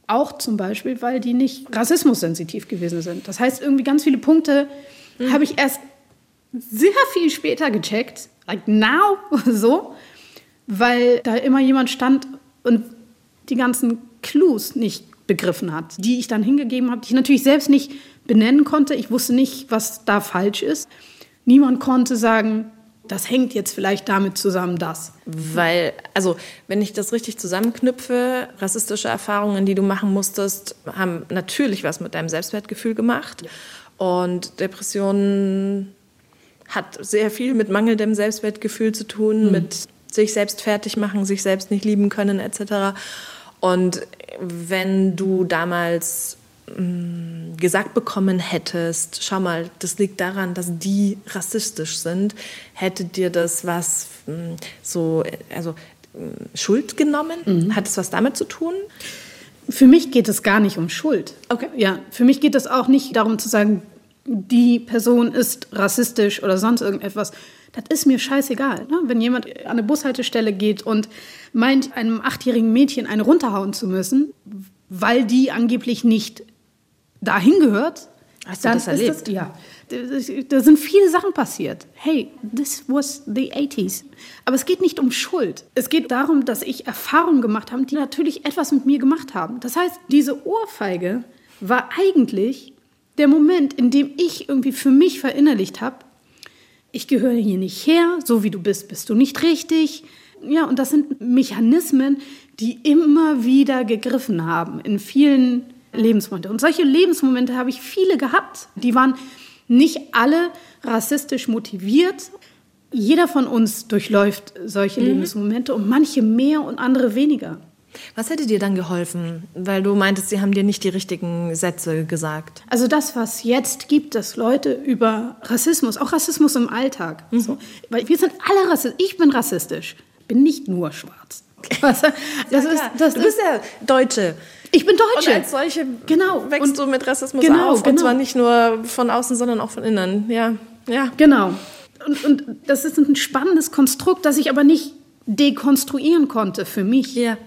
Auch zum Beispiel, weil die nicht rassismussensitiv gewesen sind. Das heißt, irgendwie ganz viele Punkte mhm. habe ich erst sehr viel später gecheckt, like now, so, weil da immer jemand stand und die ganzen Clues nicht begriffen hat, die ich dann hingegeben habe, die ich natürlich selbst nicht benennen konnte. Ich wusste nicht, was da falsch ist. Niemand konnte sagen, das hängt jetzt vielleicht damit zusammen, dass. Weil, also, wenn ich das richtig zusammenknüpfe, rassistische Erfahrungen, die du machen musstest, haben natürlich was mit deinem Selbstwertgefühl gemacht. Ja. Und Depressionen hat sehr viel mit mangelndem Selbstwertgefühl zu tun, mhm. mit sich selbst fertig machen, sich selbst nicht lieben können, etc. Und wenn du damals gesagt bekommen hättest, schau mal, das liegt daran, dass die rassistisch sind, hätte dir das was mm, so, also mm, Schuld genommen? Mhm. Hat es was damit zu tun? Für mich geht es gar nicht um Schuld. Okay. Ja, für mich geht es auch nicht darum zu sagen, die Person ist rassistisch oder sonst irgendetwas. Das ist mir scheißegal. Ne? Wenn jemand an eine Bushaltestelle geht und meint, einem achtjährigen Mädchen eine runterhauen zu müssen, weil die angeblich nicht dahin gehört, Hast du das erlebt? Das, ja. Da sind viele Sachen passiert. Hey, this was the 80s. Aber es geht nicht um Schuld. Es geht darum, dass ich Erfahrungen gemacht habe, die natürlich etwas mit mir gemacht haben. Das heißt, diese Ohrfeige war eigentlich der Moment, in dem ich irgendwie für mich verinnerlicht habe, ich gehöre hier nicht her, so wie du bist, bist du nicht richtig. Ja, und das sind Mechanismen, die immer wieder gegriffen haben in vielen Lebensmomente. Und solche Lebensmomente habe ich viele gehabt. Die waren nicht alle rassistisch motiviert. Jeder von uns durchläuft solche mhm. Lebensmomente und manche mehr und andere weniger. Was hätte dir dann geholfen? Weil du meintest, sie haben dir nicht die richtigen Sätze gesagt. Also das, was jetzt gibt, dass Leute über Rassismus, auch Rassismus im Alltag, mhm. so, weil wir sind alle rassistisch. Ich bin rassistisch, bin nicht nur schwarz. das ist, das du bist ja Deutsche. Ich bin Deutsche. Und als solche genau. wächst und, du mit Rassismus genau, auf. Genau. Und zwar nicht nur von außen, sondern auch von innen. Ja, ja. Genau. Und, und das ist ein spannendes Konstrukt, das ich aber nicht dekonstruieren konnte für mich. Ja.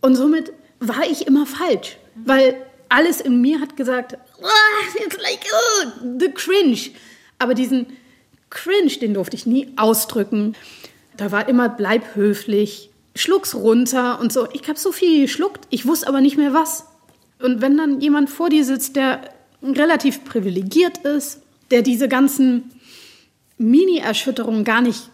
Und somit war ich immer falsch, weil alles in mir hat gesagt, oh, it's like oh, the cringe. Aber diesen Cringe, den durfte ich nie ausdrücken. Da war immer bleib höflich, schluck's runter und so. Ich habe so viel geschluckt, ich wusste aber nicht mehr was. Und wenn dann jemand vor dir sitzt, der relativ privilegiert ist, der diese ganzen Mini-Erschütterungen gar nicht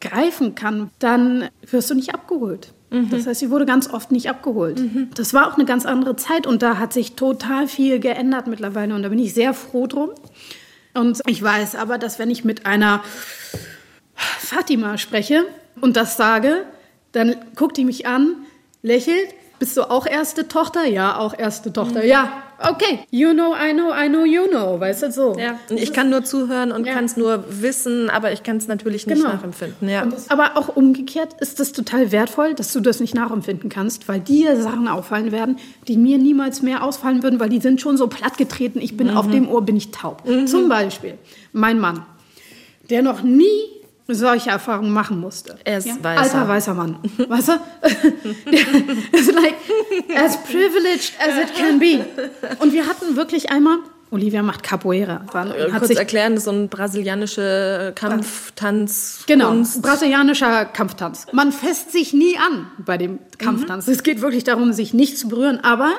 greifen kann, dann wirst du nicht abgeholt. Mhm. Das heißt, sie wurde ganz oft nicht abgeholt. Mhm. Das war auch eine ganz andere Zeit und da hat sich total viel geändert mittlerweile und da bin ich sehr froh drum. Und ich weiß aber, dass wenn ich mit einer Fatima spreche und das sage, dann guckt die mich an, lächelt. Bist du auch erste Tochter? Ja, auch erste Tochter. Mhm. Ja, okay. You know, I know, I know, you know. Weißt du, so. Ja, ich kann nur zuhören und ja. kann es nur wissen, aber ich kann es natürlich nicht genau. nachempfinden. Ja. Das, aber auch umgekehrt ist es total wertvoll, dass du das nicht nachempfinden kannst, weil dir Sachen auffallen werden, die mir niemals mehr ausfallen würden, weil die sind schon so plattgetreten. Ich bin mhm. auf dem Ohr, bin ich taub. Mhm. Zum Beispiel mein Mann, der noch nie solche Erfahrungen machen musste. Er ist ja? weißer. Alter weißer Mann. Weißt du? ist like as privileged as it can be. Und wir hatten wirklich einmal, Olivia macht Capoeira. War, äh, Kurz erklären, das ist so ein brasilianischer Kampftanz. Genau, brasilianischer Kampftanz. Man fässt sich nie an bei dem Kampftanz. Mhm. Es geht wirklich darum, sich nicht zu berühren, aber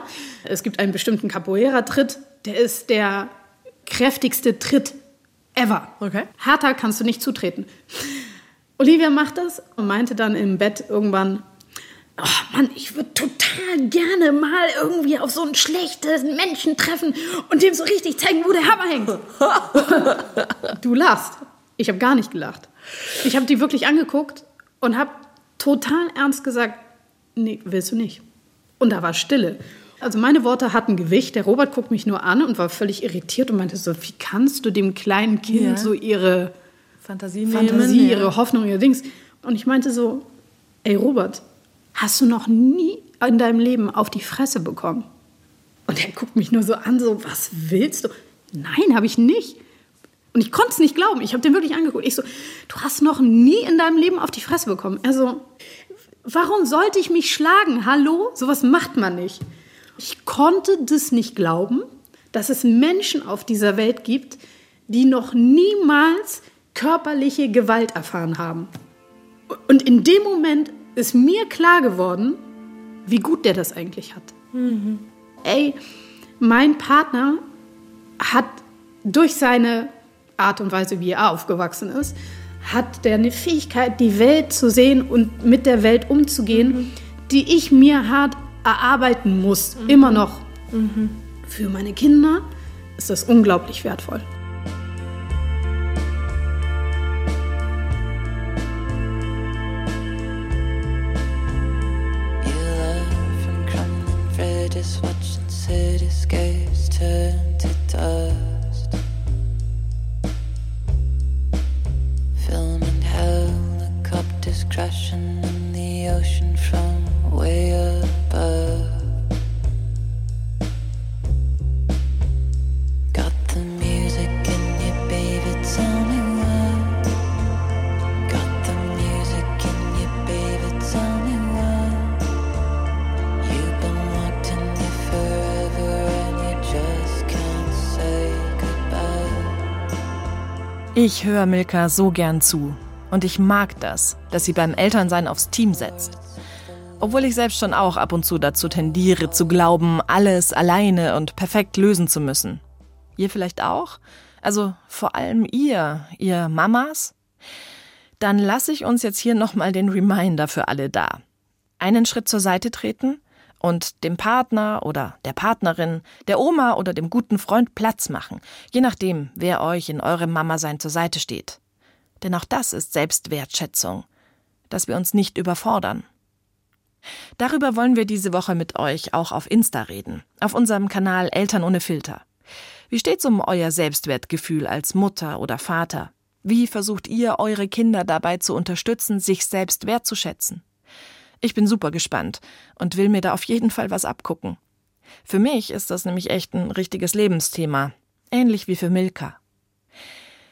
es gibt einen bestimmten Capoeira-Tritt, der ist der kräftigste Tritt Ever. Okay. Härter kannst du nicht zutreten. Olivia macht das und meinte dann im Bett irgendwann, oh Mann, ich würde total gerne mal irgendwie auf so einen schlechten Menschen treffen und dem so richtig zeigen, wo der Hammer hängt. du lachst. Ich habe gar nicht gelacht. Ich habe die wirklich angeguckt und habe total ernst gesagt, nee, willst du nicht. Und da war Stille. Also meine Worte hatten Gewicht. Der Robert guckt mich nur an und war völlig irritiert und meinte so, wie kannst du dem kleinen Kind ja. so ihre Fantasie, Fantasie nehmen, ihre Hoffnung, ihr Dings. Und ich meinte so, ey Robert, hast du noch nie in deinem Leben auf die Fresse bekommen? Und er guckt mich nur so an, so, was willst du? Nein, habe ich nicht. Und ich konnte es nicht glauben. Ich habe den wirklich angeguckt. Ich so, du hast noch nie in deinem Leben auf die Fresse bekommen. Also, warum sollte ich mich schlagen? Hallo? Sowas macht man nicht. Ich konnte das nicht glauben, dass es Menschen auf dieser Welt gibt, die noch niemals körperliche Gewalt erfahren haben. Und in dem Moment ist mir klar geworden, wie gut der das eigentlich hat. Mhm. Ey, mein Partner hat durch seine Art und Weise, wie er aufgewachsen ist, hat der eine Fähigkeit, die Welt zu sehen und mit der Welt umzugehen, mhm. die ich mir hart erarbeiten muss, mhm. immer noch. Mhm. Für meine Kinder ist das unglaublich wertvoll. Ich höre Milka so gern zu. Und ich mag das, dass sie beim Elternsein aufs Team setzt. Obwohl ich selbst schon auch ab und zu dazu tendiere, zu glauben, alles alleine und perfekt lösen zu müssen. Ihr vielleicht auch? Also vor allem ihr, ihr Mamas? Dann lasse ich uns jetzt hier nochmal den Reminder für alle da. Einen Schritt zur Seite treten und dem Partner oder der Partnerin, der Oma oder dem guten Freund Platz machen, je nachdem, wer euch in eurem Mama-Sein zur Seite steht. Denn auch das ist Selbstwertschätzung, dass wir uns nicht überfordern. Darüber wollen wir diese Woche mit euch auch auf Insta reden, auf unserem Kanal Eltern ohne Filter. Wie steht's um euer Selbstwertgefühl als Mutter oder Vater? Wie versucht ihr, eure Kinder dabei zu unterstützen, sich selbst wertzuschätzen? Ich bin super gespannt und will mir da auf jeden Fall was abgucken. Für mich ist das nämlich echt ein richtiges Lebensthema, ähnlich wie für Milka.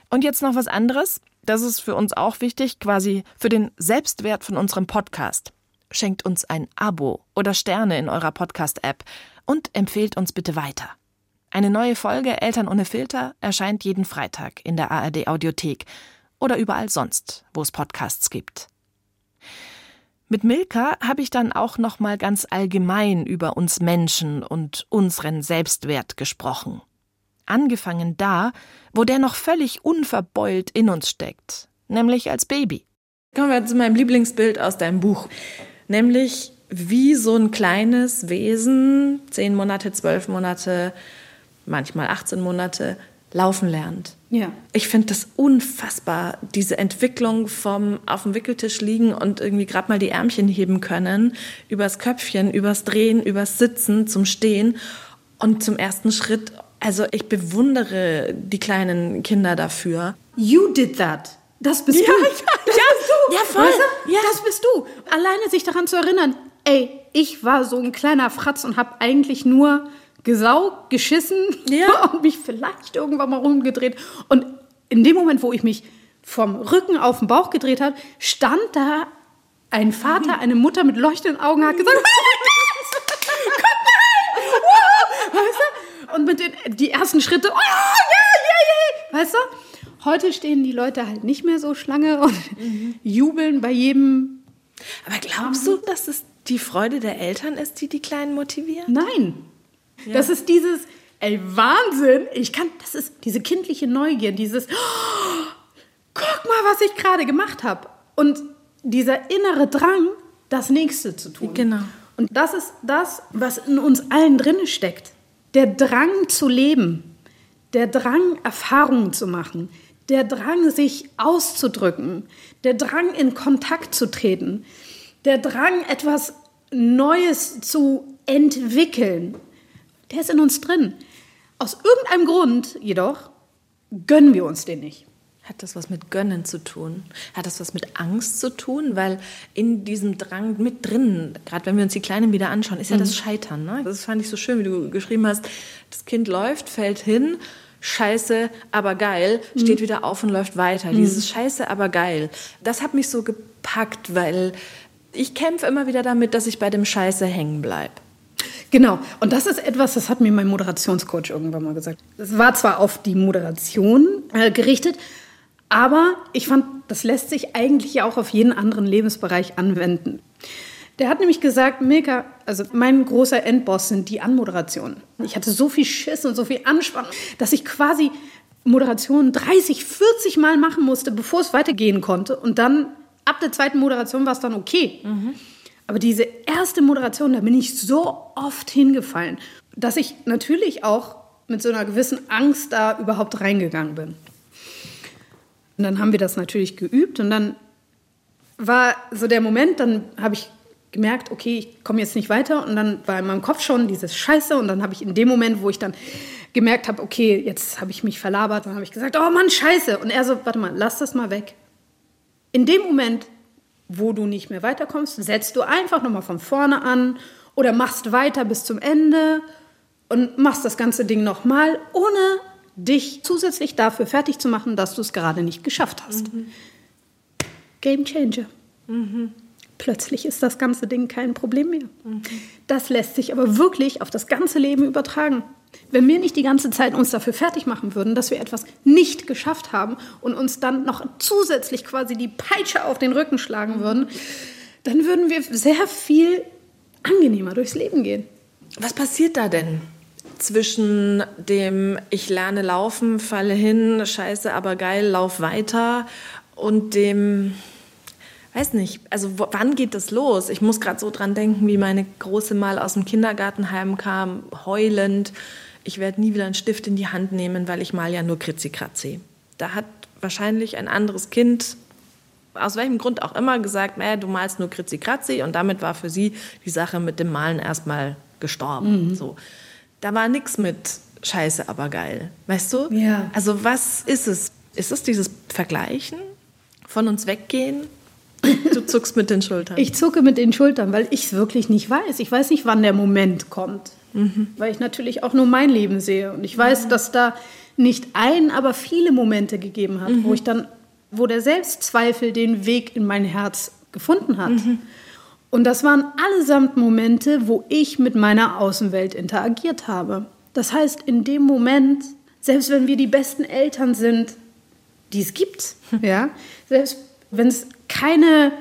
Und jetzt noch was anderes, das ist für uns auch wichtig, quasi für den Selbstwert von unserem Podcast. Schenkt uns ein Abo oder Sterne in eurer Podcast-App und empfehlt uns bitte weiter. Eine neue Folge Eltern ohne Filter erscheint jeden Freitag in der ARD Audiothek oder überall sonst, wo es Podcasts gibt. Mit Milka habe ich dann auch noch mal ganz allgemein über uns Menschen und unseren Selbstwert gesprochen. Angefangen da, wo der noch völlig unverbeult in uns steckt, nämlich als Baby. Kommen wir zu meinem Lieblingsbild aus deinem Buch, nämlich wie so ein kleines Wesen, zehn Monate, zwölf Monate, manchmal 18 Monate, laufen lernt. Ja. Ich finde das unfassbar, diese Entwicklung vom auf dem Wickeltisch liegen und irgendwie gerade mal die Ärmchen heben können, übers Köpfchen, übers Drehen, übers Sitzen zum Stehen und zum ersten Schritt. Also ich bewundere die kleinen Kinder dafür. You did that. Das bist ja, du. Ja, das ja, bist du. Ja, voll. Weißt du? Ja. Das bist du. Alleine sich daran zu erinnern, ey, ich war so ein kleiner Fratz und habe eigentlich nur gesaugt, geschissen ja. und mich vielleicht irgendwann mal rumgedreht. Und in dem Moment, wo ich mich vom Rücken auf den Bauch gedreht habe, stand da ein Vater, eine Mutter mit leuchtenden Augen, hat gesagt, oh mein Gott, guck mal, weißt du? Und mit den die ersten Schritte, oh, ja, ja, ja, weißt du? Heute stehen die Leute halt nicht mehr so Schlange und mhm. jubeln bei jedem. Aber glaubst du, dass es die Freude der Eltern ist, die die Kleinen motivieren? Nein. Ja. Das ist dieses, ey, Wahnsinn. Ich kann, das ist diese kindliche Neugier, dieses, oh, guck mal, was ich gerade gemacht habe. Und dieser innere Drang, das Nächste zu tun. Genau. Und das ist das, was in uns allen drin steckt. Der Drang zu leben, der Drang, Erfahrungen zu machen, der Drang, sich auszudrücken, der Drang, in Kontakt zu treten, der Drang, etwas Neues zu entwickeln, der ist in uns drin. Aus irgendeinem Grund jedoch gönnen wir uns den nicht. Hat das was mit Gönnen zu tun? Hat das was mit Angst zu tun? Weil in diesem Drang mit drin, gerade wenn wir uns die Kleinen wieder anschauen, ist ja das Scheitern. Ne? Das fand ich so schön, wie du geschrieben hast. Das Kind läuft, fällt hin, scheiße, aber geil, steht wieder auf und läuft weiter. Dieses scheiße, aber geil. Das hat mich so gepackt, weil ich kämpfe immer wieder damit, dass ich bei dem Scheiße hängen bleibe. Genau. Und das ist etwas, das hat mir mein Moderationscoach irgendwann mal gesagt. Es war zwar auf die Moderation äh, gerichtet, aber ich fand, das lässt sich eigentlich auch auf jeden anderen Lebensbereich anwenden. Der hat nämlich gesagt, Milka, also mein großer Endboss sind die Anmoderationen. Ich hatte so viel Schiss und so viel Anspannung, dass ich quasi Moderationen 30, 40 Mal machen musste, bevor es weitergehen konnte. Und dann ab der zweiten Moderation war es dann okay. Mhm. Aber diese erste Moderation, da bin ich so oft hingefallen, dass ich natürlich auch mit so einer gewissen Angst da überhaupt reingegangen bin. Und dann haben wir das natürlich geübt und dann war so der Moment, dann habe ich gemerkt, okay, ich komme jetzt nicht weiter und dann war in meinem Kopf schon dieses Scheiße und dann habe ich in dem Moment, wo ich dann gemerkt habe, okay, jetzt habe ich mich verlabert, dann habe ich gesagt, oh Mann, Scheiße. Und er so, warte mal, lass das mal weg. In dem Moment, wo du nicht mehr weiterkommst, setzt du einfach nochmal von vorne an oder machst weiter bis zum Ende und machst das ganze Ding nochmal, ohne dich zusätzlich dafür fertig zu machen, dass du es gerade nicht geschafft hast. Mhm. Game Changer. Mhm. Plötzlich ist das ganze Ding kein Problem mehr. Mhm. Das lässt sich aber wirklich auf das ganze Leben übertragen. Wenn wir nicht die ganze Zeit uns dafür fertig machen würden, dass wir etwas nicht geschafft haben und uns dann noch zusätzlich quasi die Peitsche auf den Rücken schlagen würden, dann würden wir sehr viel angenehmer durchs Leben gehen. Was passiert da denn? zwischen dem ich lerne laufen, falle hin, scheiße, aber geil, lauf weiter und dem weiß nicht, also wann geht das los? Ich muss gerade so dran denken, wie meine Große mal aus dem Kindergarten heimkam, heulend. Ich werde nie wieder einen Stift in die Hand nehmen, weil ich mal ja nur Kritzi-Kratzi. Da hat wahrscheinlich ein anderes Kind, aus welchem Grund auch immer, gesagt, äh, du malst nur Kritzi-Kratzi. Und damit war für sie die Sache mit dem Malen erstmal gestorben. Mhm. So da war nichts mit Scheiße, aber geil. Weißt du? Ja. Also was ist es? Ist es dieses Vergleichen? Von uns weggehen? Du zuckst mit den Schultern. Ich zucke mit den Schultern, weil ich es wirklich nicht weiß. Ich weiß nicht, wann der Moment kommt. Mhm. Weil ich natürlich auch nur mein Leben sehe. Und ich weiß, mhm. dass da nicht ein, aber viele Momente gegeben hat, mhm. wo ich dann, wo der Selbstzweifel den Weg in mein Herz gefunden hat. Mhm. Und das waren allesamt Momente, wo ich mit meiner Außenwelt interagiert habe. Das heißt, in dem Moment, selbst wenn wir die besten Eltern sind, die es gibt, ja, selbst wenn es keine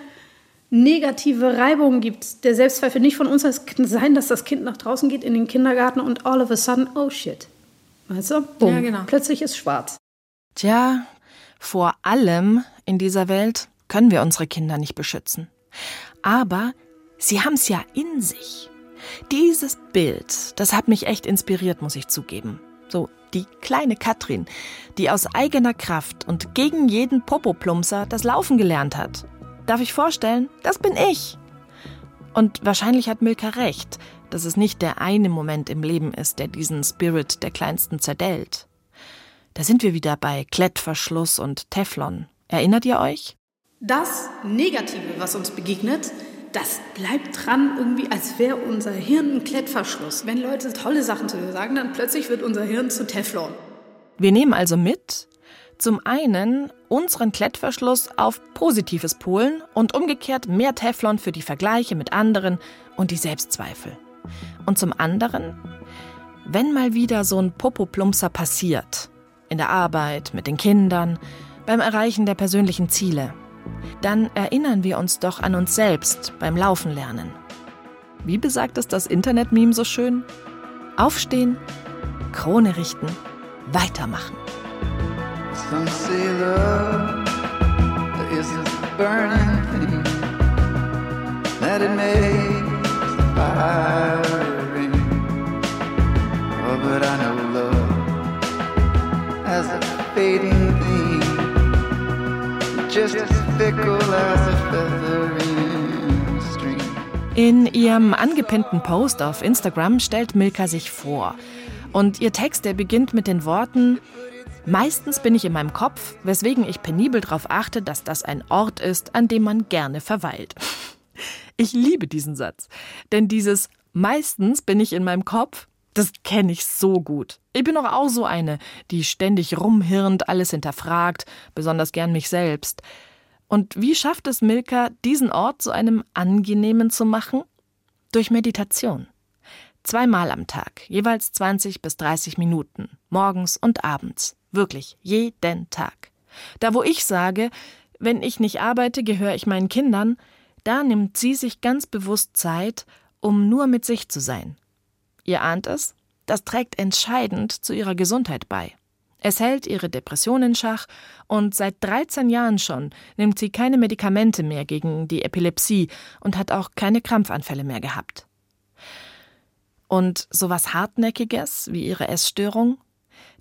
negative Reibung gibt, der Selbstzweifel nicht von uns als Kind sein, dass das Kind nach draußen geht in den Kindergarten und all of a sudden, oh shit. Weißt du? Boom. Ja, genau. Plötzlich ist schwarz. Tja, vor allem in dieser Welt können wir unsere Kinder nicht beschützen. Aber sie haben es ja in sich. Dieses Bild, das hat mich echt inspiriert, muss ich zugeben. So, die kleine Katrin, die aus eigener Kraft und gegen jeden Popoplumpser das Laufen gelernt hat. Darf ich vorstellen, das bin ich. Und wahrscheinlich hat Milka recht, dass es nicht der eine Moment im Leben ist, der diesen Spirit der Kleinsten zerdellt. Da sind wir wieder bei Klettverschluss und Teflon. Erinnert ihr euch? das Negative, was uns begegnet, das bleibt dran irgendwie, als wäre unser Hirn ein Klettverschluss. Wenn Leute tolle Sachen zu dir sagen, dann plötzlich wird unser Hirn zu Teflon. Wir nehmen also mit, zum einen unseren Klettverschluss auf positives Polen und umgekehrt mehr Teflon für die Vergleiche mit anderen und die Selbstzweifel. Und zum anderen, wenn mal wieder so ein Popoplumpser passiert, in der Arbeit, mit den Kindern, beim Erreichen der persönlichen Ziele, dann erinnern wir uns doch an uns selbst beim Laufen lernen. Wie besagt es das Internet-Meme so schön? Aufstehen, Krone richten, weitermachen. In ihrem angepinnten Post auf Instagram stellt Milka sich vor. Und ihr Text, der beginnt mit den Worten, Meistens bin ich in meinem Kopf, weswegen ich penibel darauf achte, dass das ein Ort ist, an dem man gerne verweilt. Ich liebe diesen Satz, denn dieses Meistens bin ich in meinem Kopf, das kenne ich so gut. Ich bin doch auch so eine, die ständig rumhirnt, alles hinterfragt, besonders gern mich selbst. Und wie schafft es Milka, diesen Ort zu einem angenehmen zu machen? Durch Meditation. Zweimal am Tag, jeweils 20 bis 30 Minuten, morgens und abends. Wirklich, jeden Tag. Da, wo ich sage, wenn ich nicht arbeite, gehöre ich meinen Kindern, da nimmt sie sich ganz bewusst Zeit, um nur mit sich zu sein. Ihr ahnt es? Das trägt entscheidend zu ihrer Gesundheit bei. Es hält ihre Depression in Schach und seit 13 Jahren schon nimmt sie keine Medikamente mehr gegen die Epilepsie und hat auch keine Krampfanfälle mehr gehabt. Und sowas Hartnäckiges wie ihre Essstörung,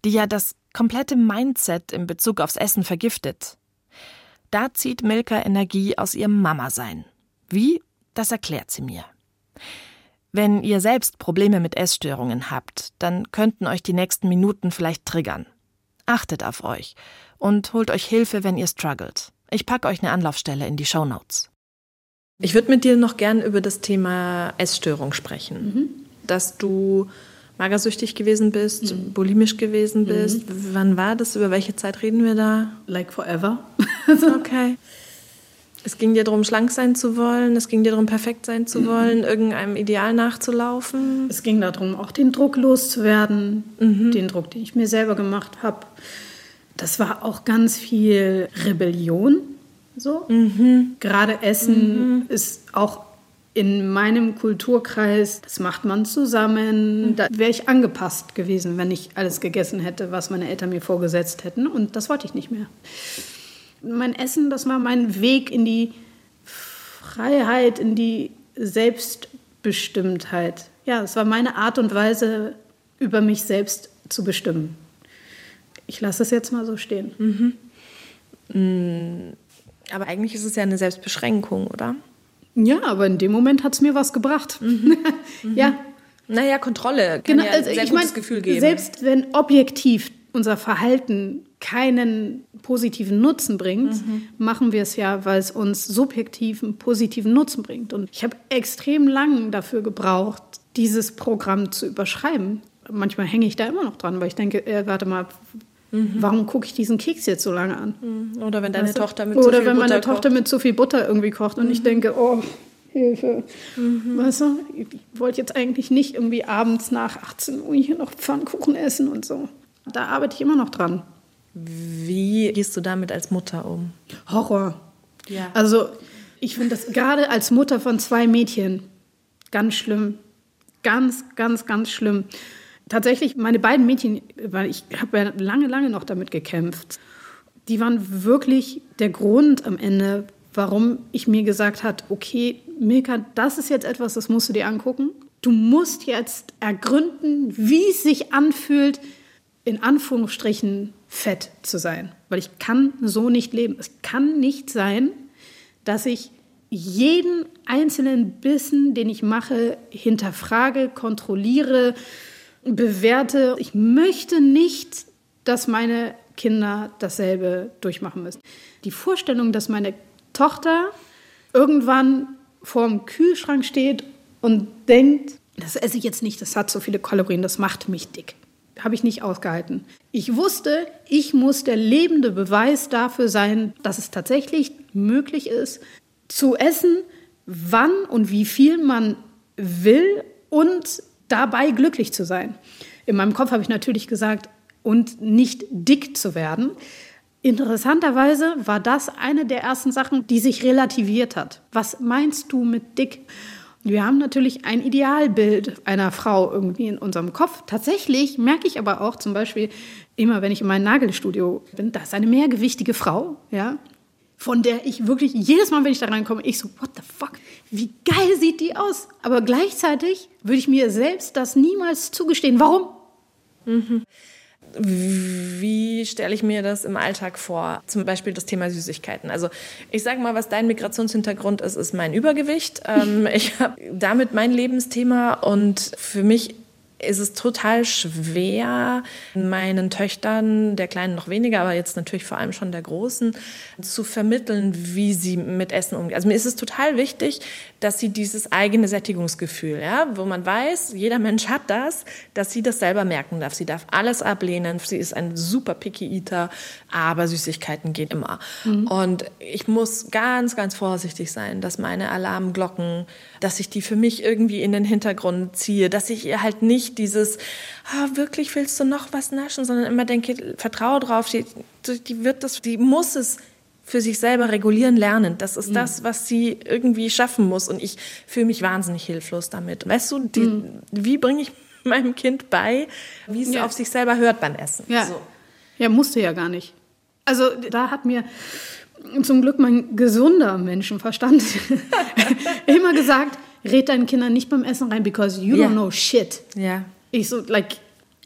die ja das komplette Mindset in Bezug aufs Essen vergiftet. Da zieht Milka Energie aus ihrem Mama-Sein. Wie? Das erklärt sie mir. Wenn ihr selbst Probleme mit Essstörungen habt, dann könnten euch die nächsten Minuten vielleicht triggern. Achtet auf euch und holt euch Hilfe, wenn ihr struggelt. Ich packe euch eine Anlaufstelle in die Show Notes. Ich würde mit dir noch gern über das Thema Essstörung sprechen. Mhm. Dass du magersüchtig gewesen bist, mhm. bulimisch gewesen mhm. bist. Mhm. Wann war das? Über welche Zeit reden wir da? Like forever. okay. Es ging dir darum, schlank sein zu wollen, es ging dir darum, perfekt sein zu mhm. wollen, irgendeinem Ideal nachzulaufen. Es ging darum, auch den Druck loszuwerden, mhm. den Druck, den ich mir selber gemacht habe. Das war auch ganz viel Rebellion. So. Mhm. Gerade Essen ist auch in meinem Kulturkreis, das macht man zusammen. Mhm. Da wäre ich angepasst gewesen, wenn ich alles gegessen hätte, was meine Eltern mir vorgesetzt hätten. Und das wollte ich nicht mehr mein Essen, das war mein Weg in die Freiheit, in die Selbstbestimmtheit. Ja, es war meine Art und Weise, über mich selbst zu bestimmen. Ich lasse es jetzt mal so stehen. Mhm. Mm, aber eigentlich ist es ja eine Selbstbeschränkung, oder? Ja, aber in dem Moment hat es mir was gebracht. Mhm. ja. Naja, Kontrolle kann genau, ja also sehr ich mein, Gefühl geben. Selbst wenn objektiv unser Verhalten keinen positiven Nutzen bringt, mhm. machen wir es ja, weil es uns subjektiven positiven Nutzen bringt. Und ich habe extrem lang dafür gebraucht, dieses Programm zu überschreiben. Manchmal hänge ich da immer noch dran, weil ich denke, äh, warte mal, mhm. warum gucke ich diesen Keks jetzt so lange an? Mhm. Oder wenn deine weißt Tochter mit zu viel wenn meine Tochter mit zu viel Butter irgendwie kocht und ich mhm. denke, oh, Hilfe. Mhm. Weißt du, ich wollte jetzt eigentlich nicht irgendwie abends nach 18 Uhr hier noch Pfannkuchen essen und so. Da arbeite ich immer noch dran. Wie gehst du damit als Mutter um? Horror. Ja. Also ich finde das gerade als Mutter von zwei Mädchen ganz schlimm. Ganz, ganz, ganz schlimm. Tatsächlich, meine beiden Mädchen, weil ich habe ja lange, lange noch damit gekämpft, die waren wirklich der Grund am Ende, warum ich mir gesagt habe, okay, Milka, das ist jetzt etwas, das musst du dir angucken. Du musst jetzt ergründen, wie es sich anfühlt, in Anführungsstrichen fett zu sein. Weil ich kann so nicht leben. Es kann nicht sein, dass ich jeden einzelnen Bissen, den ich mache, hinterfrage, kontrolliere, bewerte. Ich möchte nicht, dass meine Kinder dasselbe durchmachen müssen. Die Vorstellung, dass meine Tochter irgendwann vorm Kühlschrank steht und denkt, das esse ich jetzt nicht, das hat so viele Kalorien, das macht mich dick habe ich nicht ausgehalten. Ich wusste, ich muss der lebende Beweis dafür sein, dass es tatsächlich möglich ist, zu essen, wann und wie viel man will und dabei glücklich zu sein. In meinem Kopf habe ich natürlich gesagt, und nicht dick zu werden. Interessanterweise war das eine der ersten Sachen, die sich relativiert hat. Was meinst du mit dick? Wir haben natürlich ein Idealbild einer Frau irgendwie in unserem Kopf. Tatsächlich merke ich aber auch zum Beispiel immer, wenn ich in meinem Nagelstudio bin, da ist eine mehrgewichtige Frau, ja, von der ich wirklich jedes Mal, wenn ich da reinkomme, ich so, what the fuck, wie geil sieht die aus? Aber gleichzeitig würde ich mir selbst das niemals zugestehen. Warum? Mhm. wie stelle ich mir das im Alltag vor? Zum Beispiel das Thema Süßigkeiten. Also ich sage mal, was dein Migrationshintergrund ist, ist mein Übergewicht. Ähm, ich habe damit mein Lebensthema und für mich ist es total schwer, meinen Töchtern, der Kleinen noch weniger, aber jetzt natürlich vor allem schon der Großen, zu vermitteln, wie sie mit Essen umgehen. Also mir ist es total wichtig, dass sie dieses eigene Sättigungsgefühl, ja, wo man weiß, jeder Mensch hat das, dass sie das selber merken darf. Sie darf alles ablehnen. Sie ist ein super Picky Eater, aber Süßigkeiten gehen immer. Mhm. Und ich muss ganz, ganz vorsichtig sein, dass meine Alarmglocken, dass ich die für mich irgendwie in den Hintergrund ziehe, dass ich ihr halt nicht dieses, ah, wirklich willst du noch was naschen, sondern immer denke, vertraue drauf, die, die wird das, die muss es für sich selber regulieren lernen. Das ist mhm. das, was sie irgendwie schaffen muss. Und ich fühle mich wahnsinnig hilflos damit. Weißt du, die, mhm. wie bringe ich meinem Kind bei, wie es ja. auf sich selber hört beim Essen? Ja. So. ja, musste ja gar nicht. Also da hat mir zum Glück mein gesunder Menschenverstand immer gesagt, red deinen Kindern nicht beim Essen rein, because you yeah. don't know shit. Ja. Ich so, like,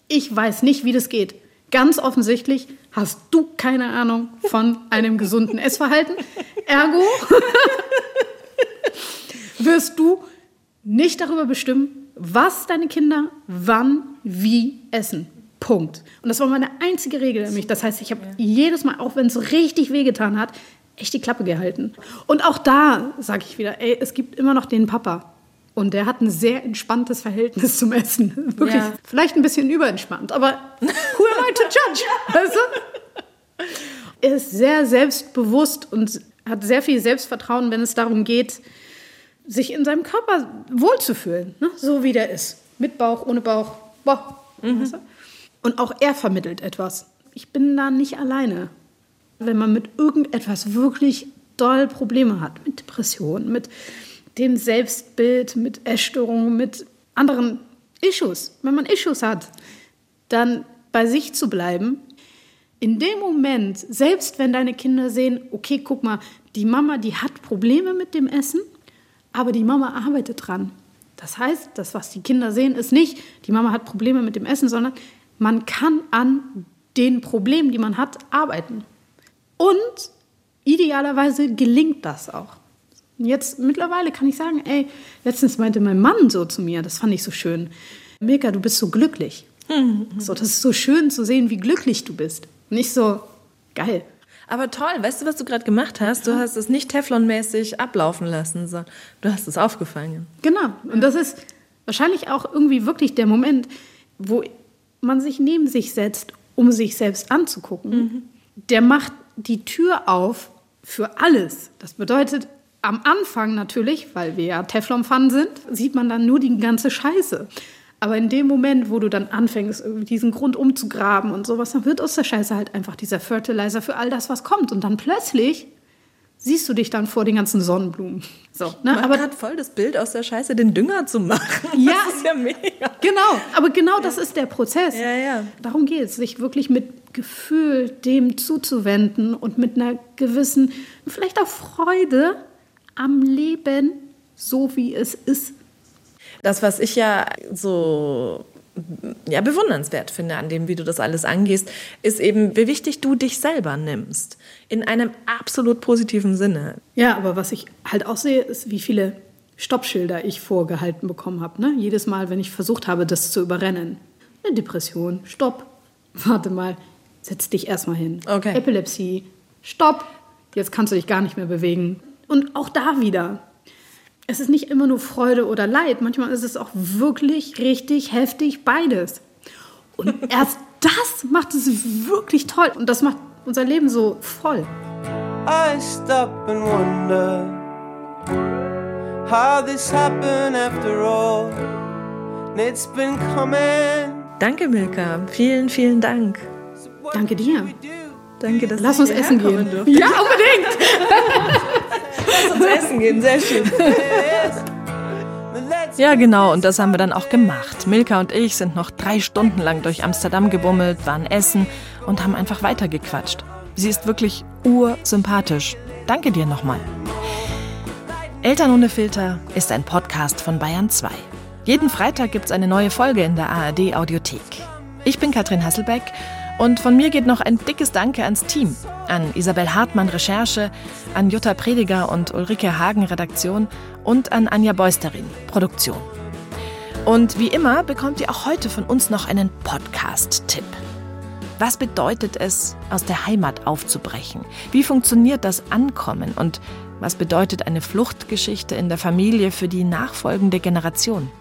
ich weiß nicht, wie das geht. Ganz offensichtlich hast du keine Ahnung von einem gesunden Essverhalten. Ergo wirst du nicht darüber bestimmen, was deine Kinder wann wie essen. Punkt. Und das war meine einzige Regel nämlich. Das heißt, ich habe ja. jedes Mal, auch wenn es richtig wehgetan hat, echt die Klappe gehalten. Und auch da sage ich wieder, ey, es gibt immer noch den Papa. Und der hat ein sehr entspanntes Verhältnis zum Essen. Wirklich. Ja. Vielleicht ein bisschen überentspannt, aber who am I to judge? Weißt du? Er ist sehr selbstbewusst und hat sehr viel Selbstvertrauen, wenn es darum geht, sich in seinem Körper wohlzufühlen. Ne? So wie der ist. Mit Bauch, ohne Bauch. Boah. Mhm. Weißt du? Und auch er vermittelt etwas. Ich bin da nicht alleine. Wenn man mit irgendetwas wirklich doll Probleme hat, mit Depressionen, mit dem Selbstbild, mit Essstörungen, mit anderen Issues. Wenn man Issues hat, dann bei sich zu bleiben. In dem Moment, selbst wenn deine Kinder sehen, okay, guck mal, die Mama, die hat Probleme mit dem Essen, aber die Mama arbeitet dran. Das heißt, das, was die Kinder sehen, ist nicht, die Mama hat Probleme mit dem Essen, sondern man kann an den Problemen, die man hat, arbeiten. Und idealerweise gelingt das auch. Jetzt mittlerweile kann ich sagen, ey, letztens meinte mein Mann so zu mir, das fand ich so schön. Milka, du bist so glücklich. So, das ist so schön zu sehen, wie glücklich du bist. Nicht so geil. Aber toll, weißt du, was du gerade gemacht hast? Du hast es nicht Teflonmäßig ablaufen lassen, sondern du hast es aufgefangen. Genau. Und das ist wahrscheinlich auch irgendwie wirklich der Moment, wo man sich neben sich setzt, um sich selbst anzugucken. Mhm. Der macht die Tür auf für alles. Das bedeutet, am Anfang natürlich, weil wir ja Teflonpfannen sind, sieht man dann nur die ganze Scheiße. Aber in dem Moment, wo du dann anfängst, diesen Grund umzugraben und sowas, dann wird aus der Scheiße halt einfach dieser Fertilizer für all das, was kommt. Und dann plötzlich siehst du dich dann vor den ganzen Sonnenblumen. So, ne? aber gerade voll das Bild aus der Scheiße, den Dünger zu machen. Ja, das ist ja mega. Genau, aber genau ja. das ist der Prozess. Ja, ja. Darum geht es, sich wirklich mit Gefühl dem zuzuwenden und mit einer gewissen, vielleicht auch Freude am Leben, so wie es ist. Das, was ich ja so ja, bewundernswert finde an dem, wie du das alles angehst, ist eben, wie wichtig du dich selber nimmst. In einem absolut positiven Sinne. Ja, aber was ich halt auch sehe, ist, wie viele Stoppschilder ich vorgehalten bekommen habe. Ne? Jedes Mal, wenn ich versucht habe, das zu überrennen. Eine Depression, stopp. Warte mal, setz dich erstmal hin. Okay. Epilepsie, stopp. Jetzt kannst du dich gar nicht mehr bewegen. Und auch da wieder. Es ist nicht immer nur Freude oder Leid. Manchmal ist es auch wirklich richtig heftig beides. Und erst das macht es wirklich toll. Und das macht unser Leben so voll. I stop and wonder how this happened after all. It's been coming. Danke, Milka. Vielen, vielen Dank. Danke dir. Danke, dass Lass uns essen gehen. Ja, unbedingt. Lass uns essen gehen, sehr schön. Ja, genau, und das haben wir dann auch gemacht. Milka und ich sind noch drei Stunden lang durch Amsterdam gebummelt, waren essen und haben einfach weitergequatscht. Sie ist wirklich ursympathisch. Danke dir nochmal. Eltern ohne Filter ist ein Podcast von Bayern 2. Jeden Freitag gibt es eine neue Folge in der ARD Audiothek. Ich bin Katrin Hasselbeck und von mir geht noch ein dickes Danke ans Team. An Isabel Hartmann Recherche, an Jutta Prediger und Ulrike Hagen Redaktion und an Anja Beusterin Produktion. Und wie immer bekommt ihr auch heute von uns noch einen Podcast-Tipp. Was bedeutet es, aus der Heimat aufzubrechen? Wie funktioniert das Ankommen? Und was bedeutet eine Fluchtgeschichte in der Familie für die nachfolgende Generation?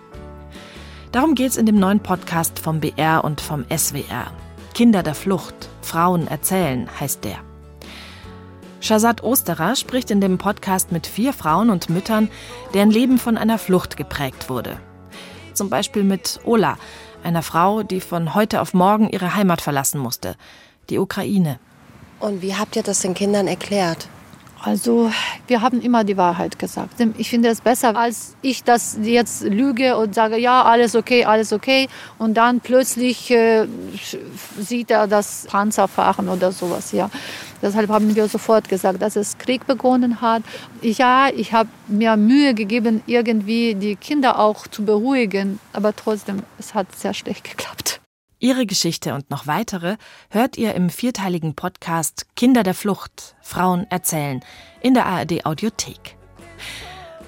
Darum geht es in dem neuen Podcast vom BR und vom SWR. Kinder der Flucht, Frauen erzählen heißt der. Shazad Osterer spricht in dem Podcast mit vier Frauen und Müttern, deren Leben von einer Flucht geprägt wurde. Zum Beispiel mit Ola, einer Frau, die von heute auf morgen ihre Heimat verlassen musste, die Ukraine. Und wie habt ihr das den Kindern erklärt? Also wir haben immer die Wahrheit gesagt. Ich finde es besser, als ich das jetzt lüge und sage, ja, alles okay, alles okay. Und dann plötzlich äh, sieht er das Panzer fahren oder sowas. Ja. Deshalb haben wir sofort gesagt, dass es Krieg begonnen hat. Ja, ich habe mir Mühe gegeben, irgendwie die Kinder auch zu beruhigen. Aber trotzdem, es hat sehr schlecht geklappt. Ihre Geschichte und noch weitere hört ihr im vierteiligen Podcast Kinder der Flucht, Frauen erzählen in der ARD Audiothek.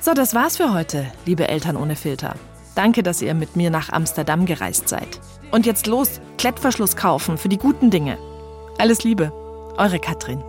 So, das war's für heute, liebe Eltern ohne Filter. Danke, dass ihr mit mir nach Amsterdam gereist seid. Und jetzt los, Klettverschluss kaufen für die guten Dinge. Alles Liebe, eure Katrin.